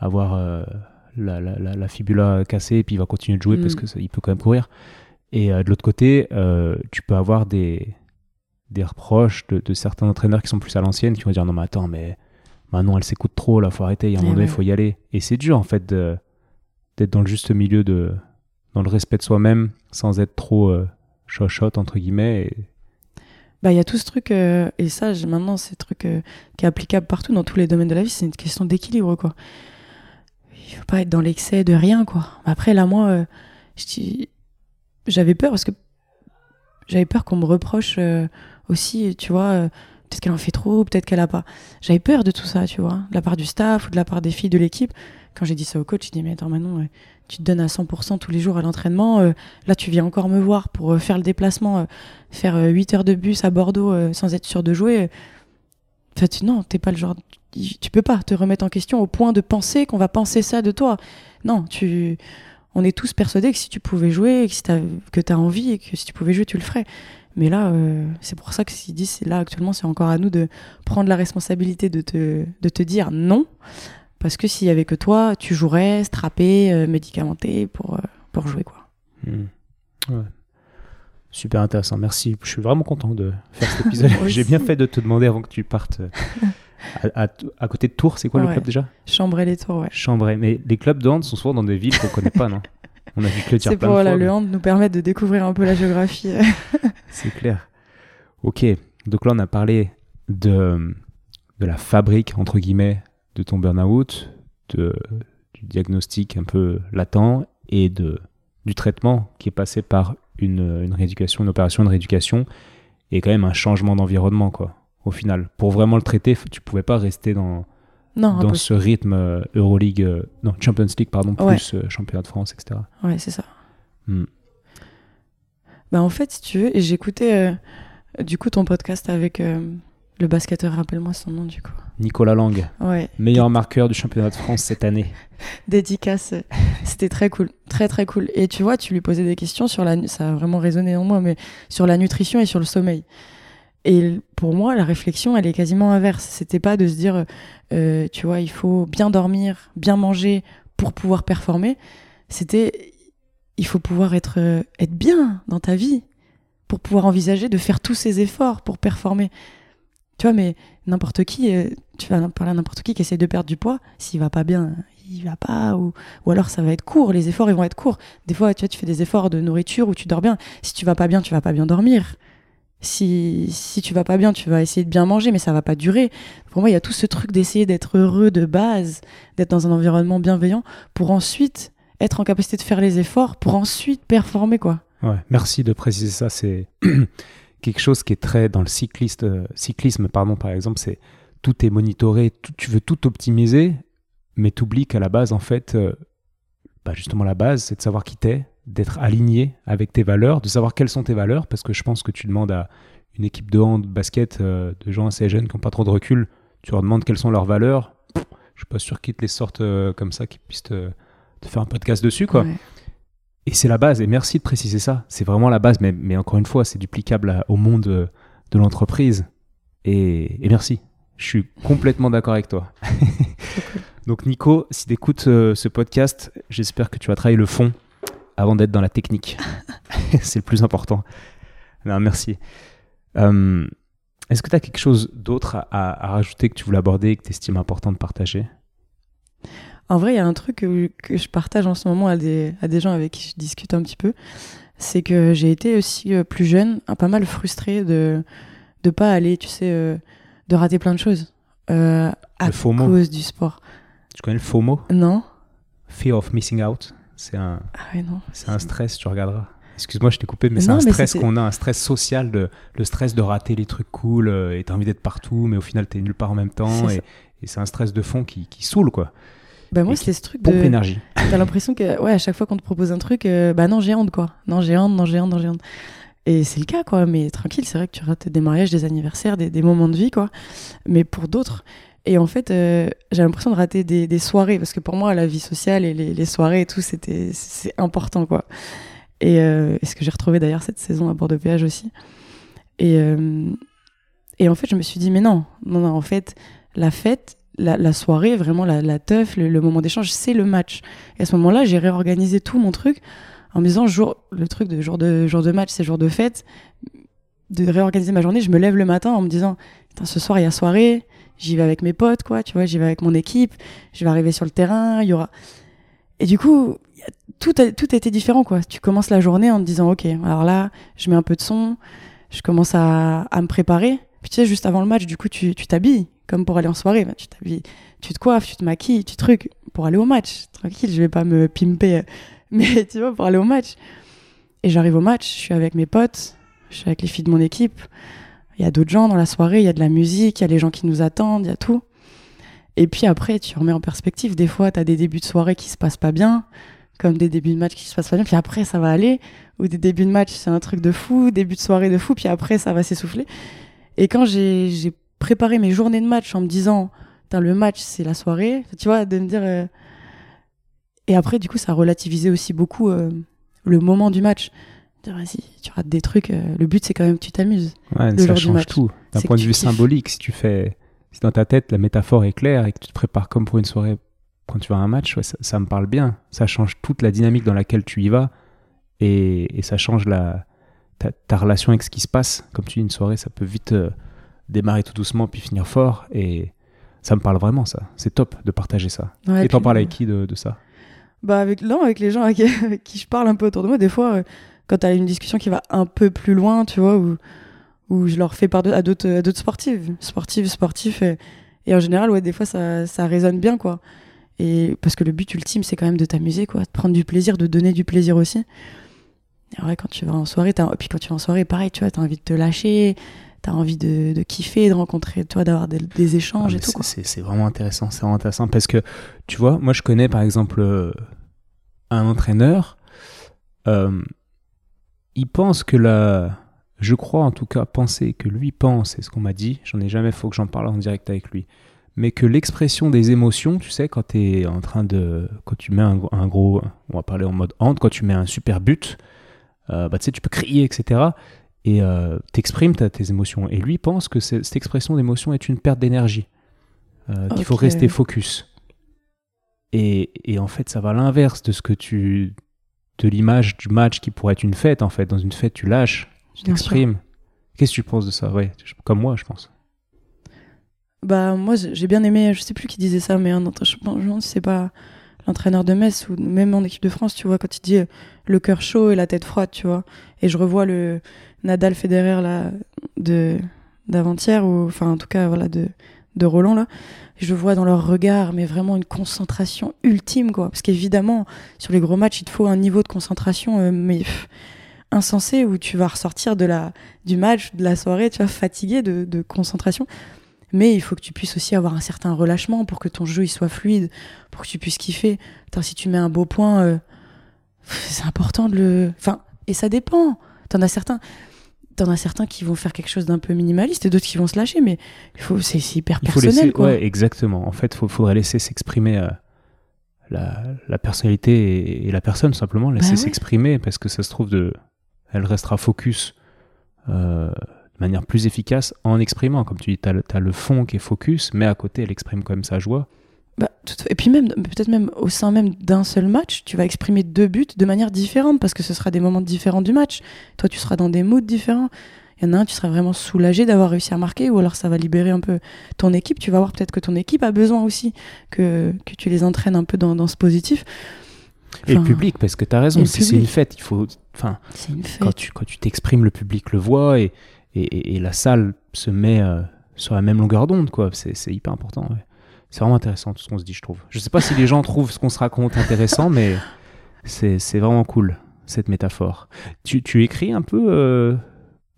avoir euh, la, la, la, la fibula cassée et puis il va continuer de jouer Mm. parce qu'il peut quand même courir. Et euh, de l'autre côté, euh, tu peux avoir des, des reproches de, de certains entraîneurs qui sont plus à l'ancienne qui vont dire non mais attends mais Manon elle s'écoute trop là faut arrêter il y a un Eh moment donné il faut y aller et c'est dur en fait d'être dans le juste milieu de dans le respect de soi-même sans être trop euh, chochotte entre guillemets et- Bah, il y a tout ce truc, euh, et ça, maintenant, c'est un truc euh, qui est applicable partout dans tous les domaines de la vie, c'est une question d'équilibre, quoi. Il faut pas être dans l'excès de rien, quoi. Après, là, moi, euh, j'avais peur parce que j'avais peur qu'on me reproche euh, aussi, tu vois, euh, peut-être qu'elle en fait trop, peut-être qu'elle a pas. J'avais peur de tout ça, tu vois, de la part du staff ou de la part des filles de l'équipe. Quand j'ai dit ça au coach, il dit Mais attends, Manon, tu te donnes à 100% tous les jours à l'entraînement. là, tu viens encore me voir pour faire le déplacement, faire euh, 8 heures de bus à Bordeaux sans être sûr de jouer. En fait, non, t'es pas le genre. Tu peux pas te remettre en question au point de penser qu'on va penser ça de toi. Non, tu. On est tous persuadés que si tu pouvais jouer, que, si t'as- que tu as envie et que si tu pouvais jouer, tu le ferais. Mais là, euh, c'est pour ça que s'ils disent, c'est là actuellement, c'est encore à nous de prendre la responsabilité de te, de te dire non. Parce que s'il y avait que toi, tu jouerais, strappé, euh, médicamenté pour, euh, pour jouer, quoi. Hmm. Ouais. Super intéressant, merci. Je suis vraiment content de faire cet épisode. *laughs* J'ai bien fait de te demander avant que tu partes. *laughs* à, à- à côté de Tours, c'est quoi le club déjà? Chambrer les tours, ouais. Chambray. Mais les clubs de hand sont souvent dans des villes qu'on connaît pas, non? *laughs* On a vu que le C'est pour de voilà, fois. le mais hand nous permettre de découvrir un peu la géographie. *laughs* C'est clair. Ok, donc là on a parlé de, de la fabrique, entre guillemets, de ton burn-out, de, du diagnostic un peu latent et de, du traitement qui est passé par une, une rééducation, une opération de rééducation et quand même un changement d'environnement, quoi, au final. Pour vraiment le traiter, tu pouvais pas rester dans, non, dans ce rythme euh, Euroleague, euh, non, Champions League, pardon, Ouais. plus euh, championnat de France, etc. Ouais, c'est ça. Bah en fait, si tu veux, et j'écoutais du coup ton podcast avec Le basketteur, rappelle-moi son nom du coup. Nicolas Lang, Ouais. meilleur marqueur du championnat de France cette année. *laughs* Dédicace. C'était très cool. Très très cool. Et tu vois, tu lui posais des questions sur la. Ça a vraiment résonné en moi, mais sur la nutrition et sur le sommeil. Et pour moi, la réflexion, elle est quasiment inverse. C'était pas de se dire, euh, tu vois, il faut bien dormir, bien manger pour pouvoir performer. C'était, il faut pouvoir être, euh, être bien dans ta vie pour pouvoir envisager de faire tous ces efforts pour performer. Tu vois, mais n'importe qui, euh, tu vas parler à n'importe qui qui essaie de perdre du poids, s'il va pas bien, il va pas, ou, ou alors ça va être court, les efforts ils vont être courts. Des fois, tu vois, tu fais des efforts de nourriture où tu dors bien. Si tu vas pas bien, tu vas pas bien dormir. Si, si tu vas pas bien, tu vas essayer de bien manger, mais ça va pas durer. Pour moi, il y a tout ce truc d'essayer d'être heureux de base, d'être dans un environnement bienveillant, pour ensuite être en capacité de faire les efforts, pour ensuite performer, quoi. Ouais, merci de préciser ça. C'est *clears throat* quelque chose qui est très dans le cycliste, euh, cyclisme, pardon, par exemple, c'est tout est monitoré, tu veux tout optimiser, mais tu oublies qu'à la base, en fait, euh, bah, justement, la base, c'est de savoir qui t'es, d'être aligné avec tes valeurs, de savoir quelles sont tes valeurs, parce que je pense que tu demandes à une équipe de hand, basket, euh, de gens assez jeunes qui n'ont pas trop de recul, tu leur demandes quelles sont leurs valeurs. Pff, Je suis pas sûr qu'ils te les sortent euh, comme ça, qu'ils puissent te, te faire un podcast dessus, quoi. Ouais. Et c'est la base, et merci de préciser ça. C'est vraiment la base, mais, mais encore une fois, c'est duplicable à- au monde euh, de l'entreprise. Et, et merci. Je suis complètement d'accord avec toi. *laughs* Donc Nico, si tu écoutes ce podcast, j'espère que tu vas travailler le fond avant d'être dans la technique. *laughs* c'est le plus important. Non, merci. Euh, Est-ce que tu as quelque chose d'autre à, à- à rajouter que tu voulais aborder et que tu estimes important de partager? En vrai, il y a un truc que, que je partage en ce moment à des, à des gens avec qui je discute un petit peu. C'est que j'ai été aussi euh, plus jeune, un pas mal frustrée de de pas aller, tu sais, euh, de rater plein de choses à cause du sport. Tu connais le FOMO? Non Fear of Missing Out. C'est un, Ah ouais, non. C'est un stress, tu regarderas. Excuse-moi, je t'ai coupé, mais c'est un stress qu'on a, un stress social, de, le stress de rater les trucs cool, euh, et t'as envie d'être partout, mais au final t'es nulle part en même temps, C'est et, et c'est un stress de fond qui, qui saoule, quoi. Bah moi, c'était ce truc Pompe de. l'énergie. T'as l'impression que, ouais, à chaque fois qu'on te propose un truc, euh, bah non, j'ai honte, quoi. Non, j'ai honte, non, j'ai honte, non, j'ai honte. Et c'est le cas, quoi. Mais tranquille, c'est vrai que tu rates des mariages, des anniversaires, des, des moments de vie, quoi. Mais pour d'autres. Et en fait, euh, j'ai l'impression de rater des, soirées, parce que pour moi, la vie sociale et les, soirées et tout, c'était, c'est important, quoi. Et, euh, et ce que j'ai retrouvé d'ailleurs cette saison à bord de péage aussi. Et, euh, et en fait, je me suis dit, mais non, non, en fait, la fête, la, soirée, vraiment la, la teuf, le, moment d'échange, c'est le match. Et à ce moment-là, j'ai réorganisé tout mon truc en me disant, jour, le truc de jour de, jour de match, c'est jour de fête, de réorganiser ma journée. Je me lève le matin en me disant, ce soir, il y a soirée, j'y vais avec mes potes, quoi, tu vois, j'y vais avec mon équipe, je vais arriver sur le terrain, il y aura. Et du coup, tout a, tout été différent, quoi. Tu commences la journée en te disant, ok, alors là, je mets un peu de son, je commence à, me préparer. Puis tu sais, juste avant le match, du coup, tu t'habilles, comme pour aller en soirée. Bah, tu t'habilles, tu te coiffes, tu te maquilles, tu trucs, pour aller au match. Tranquille, je vais pas me pimper, *laughs* mais tu vois, pour aller au match. Et j'arrive au match, je suis avec mes potes, je suis avec les filles de mon équipe. Il y a d'autres gens dans la soirée, il y a de la musique, il y a les gens qui nous attendent, il y a tout. Et puis après, tu remets en perspective. Des fois, tu as des débuts de soirée qui se passent pas bien, comme des débuts de match qui se passent pas bien, puis après, ça va aller. Ou des débuts de match, c'est un truc de fou, début de soirée de fou, puis après, ça va s'essouffler. Et quand j'ai préparé mes journées de match en me disant, le match, c'est la soirée, tu vois, de me dire. euh, Et après, du coup, ça relativisait aussi beaucoup euh, le moment du match. Vas-y, tu rates des trucs, euh, le but, c'est quand même que tu t'amuses. Ouais, ça change match. tout. D'un point de vue symbolique, si tu fais. Si dans ta tête, la métaphore est claire et que tu te prépares comme pour une soirée quand tu vas à un match, ouais, ça, ça me parle bien. Ça change toute la dynamique dans laquelle tu y vas et, et ça change la, ta, ta relation avec ce qui se passe. Comme tu dis, une soirée, ça peut vite euh, démarrer tout doucement puis finir fort et ça me parle vraiment, ça. C'est top de partager ça. Ouais, et t'en parles avec qui de, de ça? Bah avec non, avec les gens avec, *laughs* avec qui je parle un peu autour de moi, des fois euh, quand t'as une discussion qui va un peu plus loin, tu vois, où, où je leur fais part de- à d'autres à d'autres sportives, sportives, sportifs, et, et en général, ouais, des fois ça, ça résonne bien, quoi. Et parce que le but ultime, c'est quand même de t'amuser, quoi, de prendre du plaisir, de donner du plaisir aussi. Et ouais, quand tu vas en soirée, et puis quand tu vas en soirée, pareil, tu vois, t'as envie de te lâcher, t'as envie de, de kiffer, de rencontrer, toi, d'avoir des, des Ah, échanges et tout. C'est c'est vraiment intéressant, c'est vraiment intéressant parce que tu vois, moi je connais par exemple euh, un entraîneur, euh, il pense que la, je crois en tout cas penser que lui pense, c'est ce qu'on m'a dit, j'en ai jamais, faut que j'en parle en direct avec lui, mais que l'expression des émotions, tu sais, quand tu es en train de. Quand tu mets un, gros. On va parler en mode hand, quand tu mets un super but, euh, bah, tu sais, tu peux crier, etc. Et euh, t'exprimes tes émotions. Et lui pense que cette expression d'émotion est une perte d'énergie. Euh, qu'il faut rester focus. Et, et, en fait, ça va à l'inverse de ce que tu. De l'image du match qui pourrait être une fête, en fait. Dans une fête, tu lâches, tu t'exprimes. Qu'est-ce que tu penses de ça? Ouais, comme moi, je pense. Bah, moi, j'ai bien aimé, je sais plus qui disait ça, mais un je pense c'est pas l'entraîneur de Metz ou même en équipe de France, tu vois, quand il dit euh, le cœur chaud et la tête froide, tu vois. Et je revois le Nadal Federer là de d'avant-hier ou enfin en tout cas voilà de de Roland là. je vois dans leur regard mais vraiment une concentration ultime quoi parce qu'évidemment sur les gros matchs, il te faut un niveau de concentration euh, mais insensé où tu vas ressortir de la du match, de la soirée, tu vois, fatigué de, de concentration mais il faut que tu puisses aussi avoir un certain relâchement pour que ton jeu il soit fluide, pour que tu puisses kiffer. Attends, si tu mets un beau point, euh, c'est important de le. Enfin, et ça dépend. T'en as certains. T'en as certains qui vont faire quelque chose d'un peu minimaliste et d'autres qui vont se lâcher, mais il faut, c'est, hyper personnel. quoi. Ouais, exactement. En fait, il faudrait laisser s'exprimer euh, la, la, personnalité et, la personne, simplement, laisser bah s'exprimer, parce que ça se trouve, de, elle restera focus euh, manière plus efficace en exprimant. Comme tu dis, tu as, le fond qui est focus, mais à côté, elle exprime quand même sa joie. Bah, et puis même, peut-être même au sein même d'un seul match, tu vas exprimer deux buts de manière différente parce que ce sera des moments différents du match. Toi, tu seras dans des moods différents. Il y en a un, tu seras vraiment soulagé d'avoir réussi à marquer, ou alors ça va libérer un peu ton équipe. Tu vas voir peut-être que ton équipe a besoin aussi que, que tu les entraînes un peu dans, dans ce positif. et le public, parce que tu as raison, c'est une fête. Il faut, enfin, quand tu quand tu t'exprimes, le public le voit et, et, la salle se met euh, sur la même longueur d'onde, quoi. C'est hyper important. C'est vraiment intéressant tout ce qu'on se dit, je trouve. Je sais pas si les gens trouvent ce qu'on se raconte intéressant, mais c'est vraiment cool, cette métaphore. Tu, tu écris un peu euh,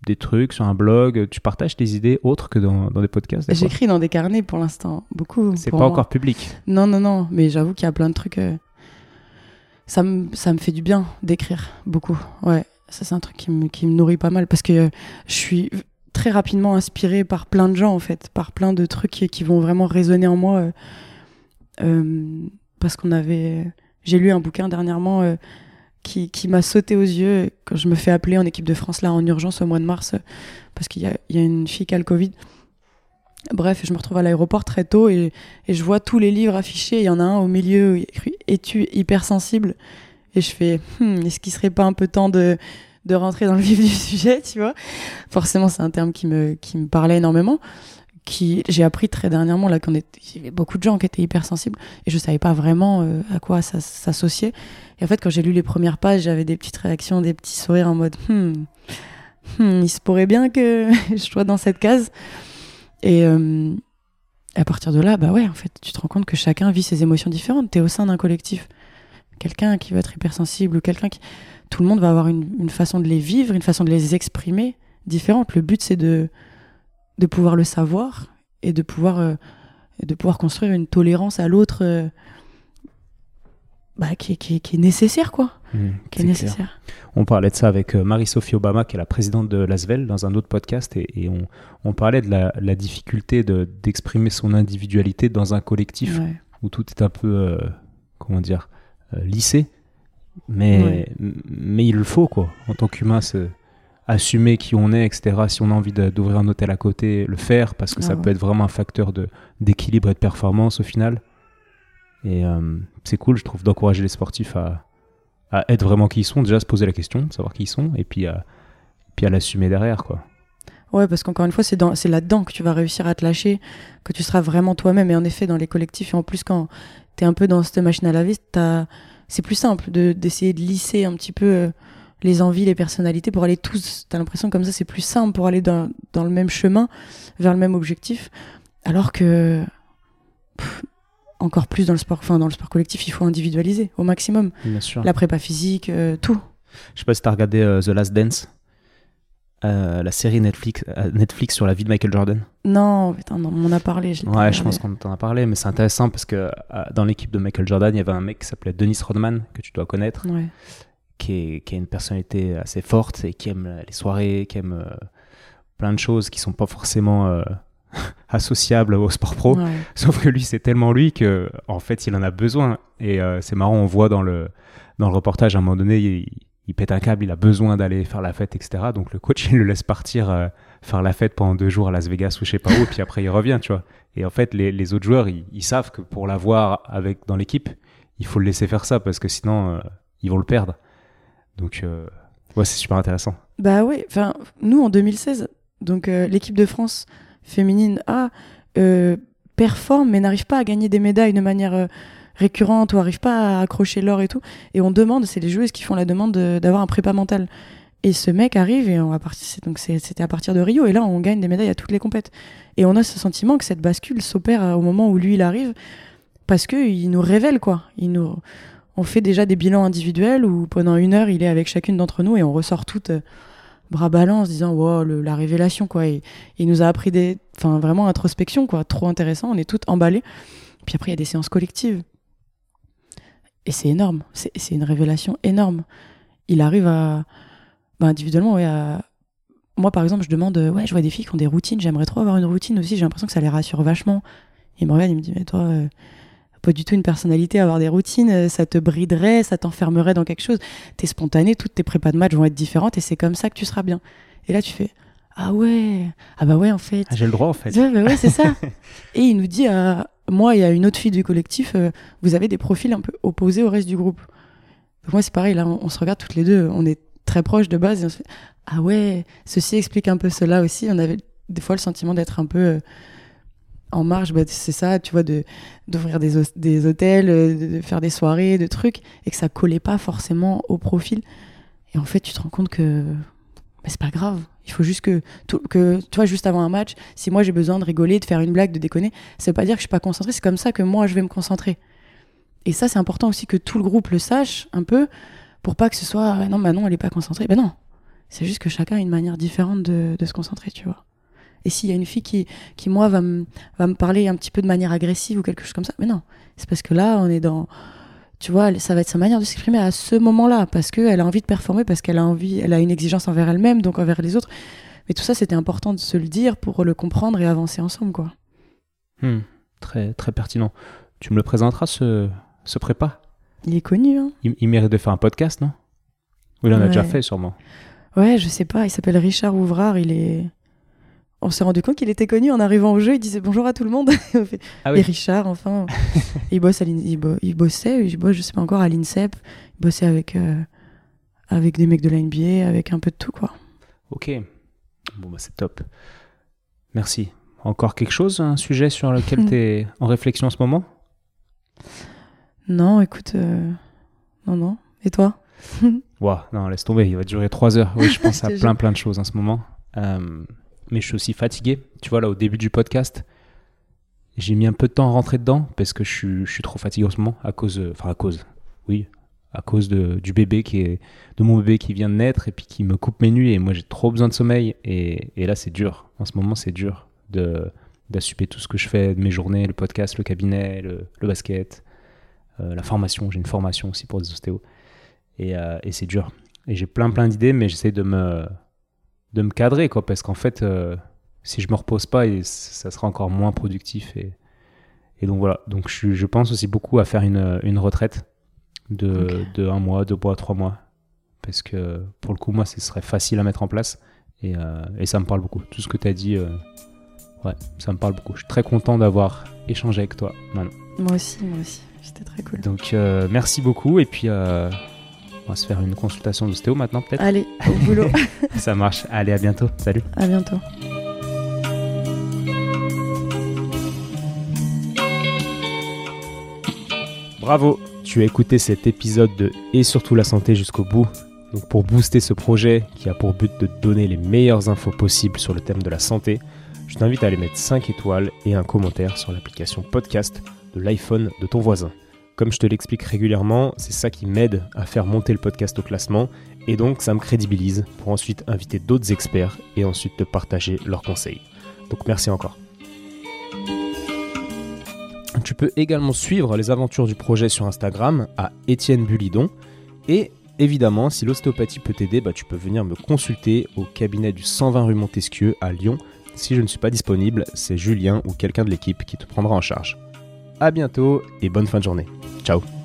des trucs sur un blog, tu partages tes idées autres que dans, dans des podcasts J'écris dans des carnets pour l'instant, beaucoup. C'est pas encore public? Non, non, non, mais j'avoue qu'il y a plein de trucs. Euh, ça, me, ça me fait du bien d'écrire, beaucoup, ouais. Ça, c'est un truc qui me, qui me nourrit pas mal parce que je suis très rapidement inspirée par plein de gens, en fait, par plein de trucs qui, vont vraiment résonner en moi. Euh, euh, parce qu'on avait. J'ai lu un bouquin dernièrement euh, qui, qui m'a sauté aux yeux quand je me fais appeler en équipe de France, là, en urgence au mois de mars, parce qu'il y a, y a une fille qui a le Covid. Bref, je me retrouve à l'aéroport très tôt et, et, je vois tous les livres affichés. Il y en a un au milieu, écrit Es-tu hypersensible et je fais, hmm, est-ce qu'il serait pas un peu temps de, de rentrer dans le vif du sujet, tu vois Forcément, c'est un terme qui me, qui me parlait énormément. Qui, j'ai appris très dernièrement là qu'on y avait beaucoup de gens qui étaient hypersensibles et je savais pas vraiment euh, à quoi ça s'associait. Et en fait, quand j'ai lu les premières pages, j'avais des petites réactions, des petits sourires en mode, hmm, hmm il se pourrait bien que *laughs* je sois dans cette case. Et euh, à partir de là, bah ouais, en fait, tu te rends compte que chacun vit ses émotions différentes. Tu es au sein d'un collectif quelqu'un qui va être hypersensible ou quelqu'un qui. Tout le monde va avoir une, façon de les vivre, une façon de les exprimer différente. Le but, c'est de, de pouvoir le savoir et de pouvoir, euh, de pouvoir construire une tolérance à l'autre euh, bah, qui, qui, qui, est nécessaire, quoi. Mmh, qui est, nécessaire. On parlait de ça avec euh, Marie-Sophie Obama, qui est la présidente de l'ASVEL, dans un autre podcast, et, on, on, parlait de la, la difficulté d'exprimer son individualité dans un collectif où tout est un peu, comment dire, euh, mais, mais il le faut, quoi, en tant qu'humain, assumer qui on est, etc. Si on a envie d'ouvrir un hôtel à côté, le faire, parce que ça ah peut être vraiment un facteur d'équilibre et de performance au final. Et euh, c'est cool, je trouve, d'encourager les sportifs à, à, être vraiment qui ils sont, déjà se poser la question, savoir qui ils sont, et puis à, puis à l'assumer derrière, quoi. Ouais, parce qu'encore une fois, c'est là-dedans que tu vas réussir à te lâcher, que tu seras vraiment toi-même. Et en effet, dans les collectifs, et en plus, quand t'es un peu dans cette machine à laver, c'est plus simple d'essayer de, lisser un petit peu euh, les envies, les personnalités pour aller tous. T'as l'impression comme ça, c'est plus simple pour aller dans, dans, le même chemin, vers le même objectif. Alors que, encore plus dans le sport, enfin, dans le sport collectif, il faut individualiser au maximum. Bien sûr. La prépa physique, euh, tout. Je sais pas si t'as regardé euh, The Last Dance. Euh, la série Netflix, euh, Netflix sur la vie de Michael Jordan Non, on en a parlé. Je ouais, je pense qu'on t'en a parlé, mais c'est intéressant parce que euh, dans l'équipe de Michael Jordan, il y avait un mec qui s'appelait Dennis Rodman, que tu dois connaître, qui, est, qui a une personnalité assez forte et qui aime les soirées, qui aime euh, plein de choses qui sont pas forcément *laughs* associables au sport pro. Ouais. Sauf que lui, c'est tellement lui que, en fait, il en a besoin. Et c'est marrant, on voit dans le, dans le reportage, à un moment donné, il, il pète un câble, il a besoin d'aller faire la fête, etc. Donc le coach, *laughs* il le laisse partir euh, faire la fête pendant deux jours à Las Vegas ou je sais pas où, et puis après, il revient, tu vois. Et en fait, les, autres joueurs, ils, savent que pour l'avoir avec, dans l'équipe, il faut le laisser faire ça, parce que sinon, euh, ils vont le perdre. Donc, euh, ouais, c'est super intéressant. Bah oui, enfin, nous en 2016, donc l'équipe de France féminine A performe mais n'arrive pas à gagner des médailles de manière euh, récurrente ou arrive pas à accrocher l'or et tout. Et on demande, c'est les joueuses qui font la demande de- d'avoir un prépa mental. Et ce mec arrive et on va partir, donc c'était à partir de Rio et là on gagne des médailles à toutes les compètes. Et on a ce sentiment que cette bascule s'opère au moment où lui il arrive parce que il nous révèle quoi. Il nous, on fait déjà des bilans individuels où pendant une heure il est avec chacune d'entre nous et on ressort toutes bras ballants en se disant wow, la révélation quoi. Et, il nous a appris des, enfin vraiment introspection quoi, trop intéressant. On est toutes emballées. Puis après il y a des séances collectives et c'est énorme. C'est une révélation énorme. Il arrive à, bah, individuellement ouais à moi, par exemple, je demande, euh, ouais, je vois des filles qui ont des routines, j'aimerais trop avoir une routine aussi, j'ai l'impression que ça les rassure vachement. Il me regarde, il me dit, mais toi, euh, pas du tout une personnalité, avoir des routines, euh, ça te briderait, ça t'enfermerait dans quelque chose. T'es spontané, toutes tes prépas de match vont être différentes et c'est comme ça que tu seras bien. Et là, tu fais, ah ouais, ah bah ouais, en fait. Ah, J'ai le droit, en fait. Ouais, bah ouais, c'est ça. *laughs* et il nous dit à moi et à une autre fille du collectif, euh, vous avez des profils un peu opposés au reste du groupe. Donc moi, c'est pareil, là, on, on se regarde toutes les deux, on est très proches de base et on se fait, ah ouais, ceci explique un peu cela aussi. On avait des fois le sentiment d'être un peu euh, en marge, bah, c'est ça, tu vois, de d'ouvrir des, des hôtels, euh, de, de faire des soirées, de trucs, et que ça collait pas forcément au profil. Et en fait, tu te rends compte que bah, c'est pas grave. Il faut juste que, que, tu vois, juste avant un match, si moi j'ai besoin de rigoler, de faire une blague, de déconner, ça veut pas dire que je suis pas concentrée, c'est comme ça que moi je vais me concentrer. Et ça, c'est important aussi que tout le groupe le sache un peu, pour pas que ce soit, Ah non, Manon, elle est pas concentrée. Ben non, c'est juste que chacun a une manière différente de, se concentrer, tu vois. Et s'il y a une fille qui, qui moi, va va me parler un petit peu de manière agressive ou quelque chose comme ça, mais non, c'est parce que là, on est dans, tu vois, ça va être sa manière de s'exprimer à ce moment-là, parce qu'elle a envie de performer, parce qu'elle a envie, elle a une exigence envers elle-même, donc envers les autres. Mais tout ça, c'était important de se le dire pour le comprendre et avancer ensemble, quoi. Hmm, très, très pertinent. Tu me le présenteras, ce, ce prépa? Il est connu, hein. il, il mérite de faire un podcast, non? Oui, il en a déjà fait, sûrement. Ouais, je sais pas, il s'appelle Richard Ouvrard, il est... On s'est rendu compte qu'il était connu en arrivant au jeu, il disait bonjour à tout le monde. *laughs* Ah Et. Richard, enfin, il, bosse à il, bo- il bossait, il bosse, je sais pas encore, à l'INSEP, il bossait avec, euh, avec des mecs de la NBA, avec un peu de tout, quoi. Ok. Bon, bah, c'est top. Merci. Encore quelque chose, un sujet sur lequel *laughs* tu es en réflexion en ce moment? Non, écoute, euh, non, non. Et toi? *laughs* Ouah, non, laisse tomber, il va durer trois heures. Oui, je pense à plein, plein de choses en ce moment. Euh, mais je suis aussi fatigué. Tu vois, là, au début du podcast, j'ai mis un peu de temps à rentrer dedans parce que je suis, trop fatigué en ce moment à cause, euh, enfin, à cause, oui, à cause du bébé qui est, de mon bébé qui vient de naître et puis qui me coupe mes nuits et moi j'ai trop besoin de sommeil et, là c'est dur. En ce moment, c'est dur de d'assumer tout ce que je fais de mes journées, le podcast, le cabinet, le, le basket, euh, la formation. J'ai une formation aussi pour des ostéos. Et, euh, et c'est dur. Et j'ai plein plein d'idées, mais j'essaie de me, de me cadrer, quoi, parce qu'en fait, euh, si je me repose pas, et ça sera encore moins productif. Et, et donc voilà. Donc je, pense aussi beaucoup à faire une, une retraite de, de un mois, deux mois, trois mois. Parce que pour le coup, moi, ce serait facile à mettre en place. Et, euh, et ça me parle beaucoup. Tout ce que tu as dit, euh, ouais, ça me parle beaucoup. Je suis très content d'avoir échangé avec toi, Manon. Moi aussi, moi aussi. C'était très cool. Donc merci beaucoup. Et puis, on va se faire une consultation d'ostéo maintenant, peut-être. Allez, au boulot. *laughs* Ça marche. Allez, à bientôt. Salut. à bientôt. Bravo, tu as écouté cet épisode de Et surtout la santé jusqu'au bout. Donc pour booster ce projet qui a pour but de te donner les meilleures infos possibles sur le thème de la santé, je t'invite à aller mettre 5 étoiles et un commentaire sur l'application podcast de l'iPhone de ton voisin. Comme je te l'explique régulièrement, c'est ça qui m'aide à faire monter le podcast au classement et donc ça me crédibilise pour ensuite inviter d'autres experts et ensuite te partager leurs conseils. Donc merci encore. Tu peux également suivre les aventures du projet sur Instagram à Étienne Bulidon et Évidemment, si l'ostéopathie peut t'aider, bah, tu peux venir me consulter au cabinet du 120 rue Montesquieu à Lyon. Si je ne suis pas disponible, c'est Julien ou quelqu'un de l'équipe qui te prendra en charge. A bientôt et bonne fin de journée. Ciao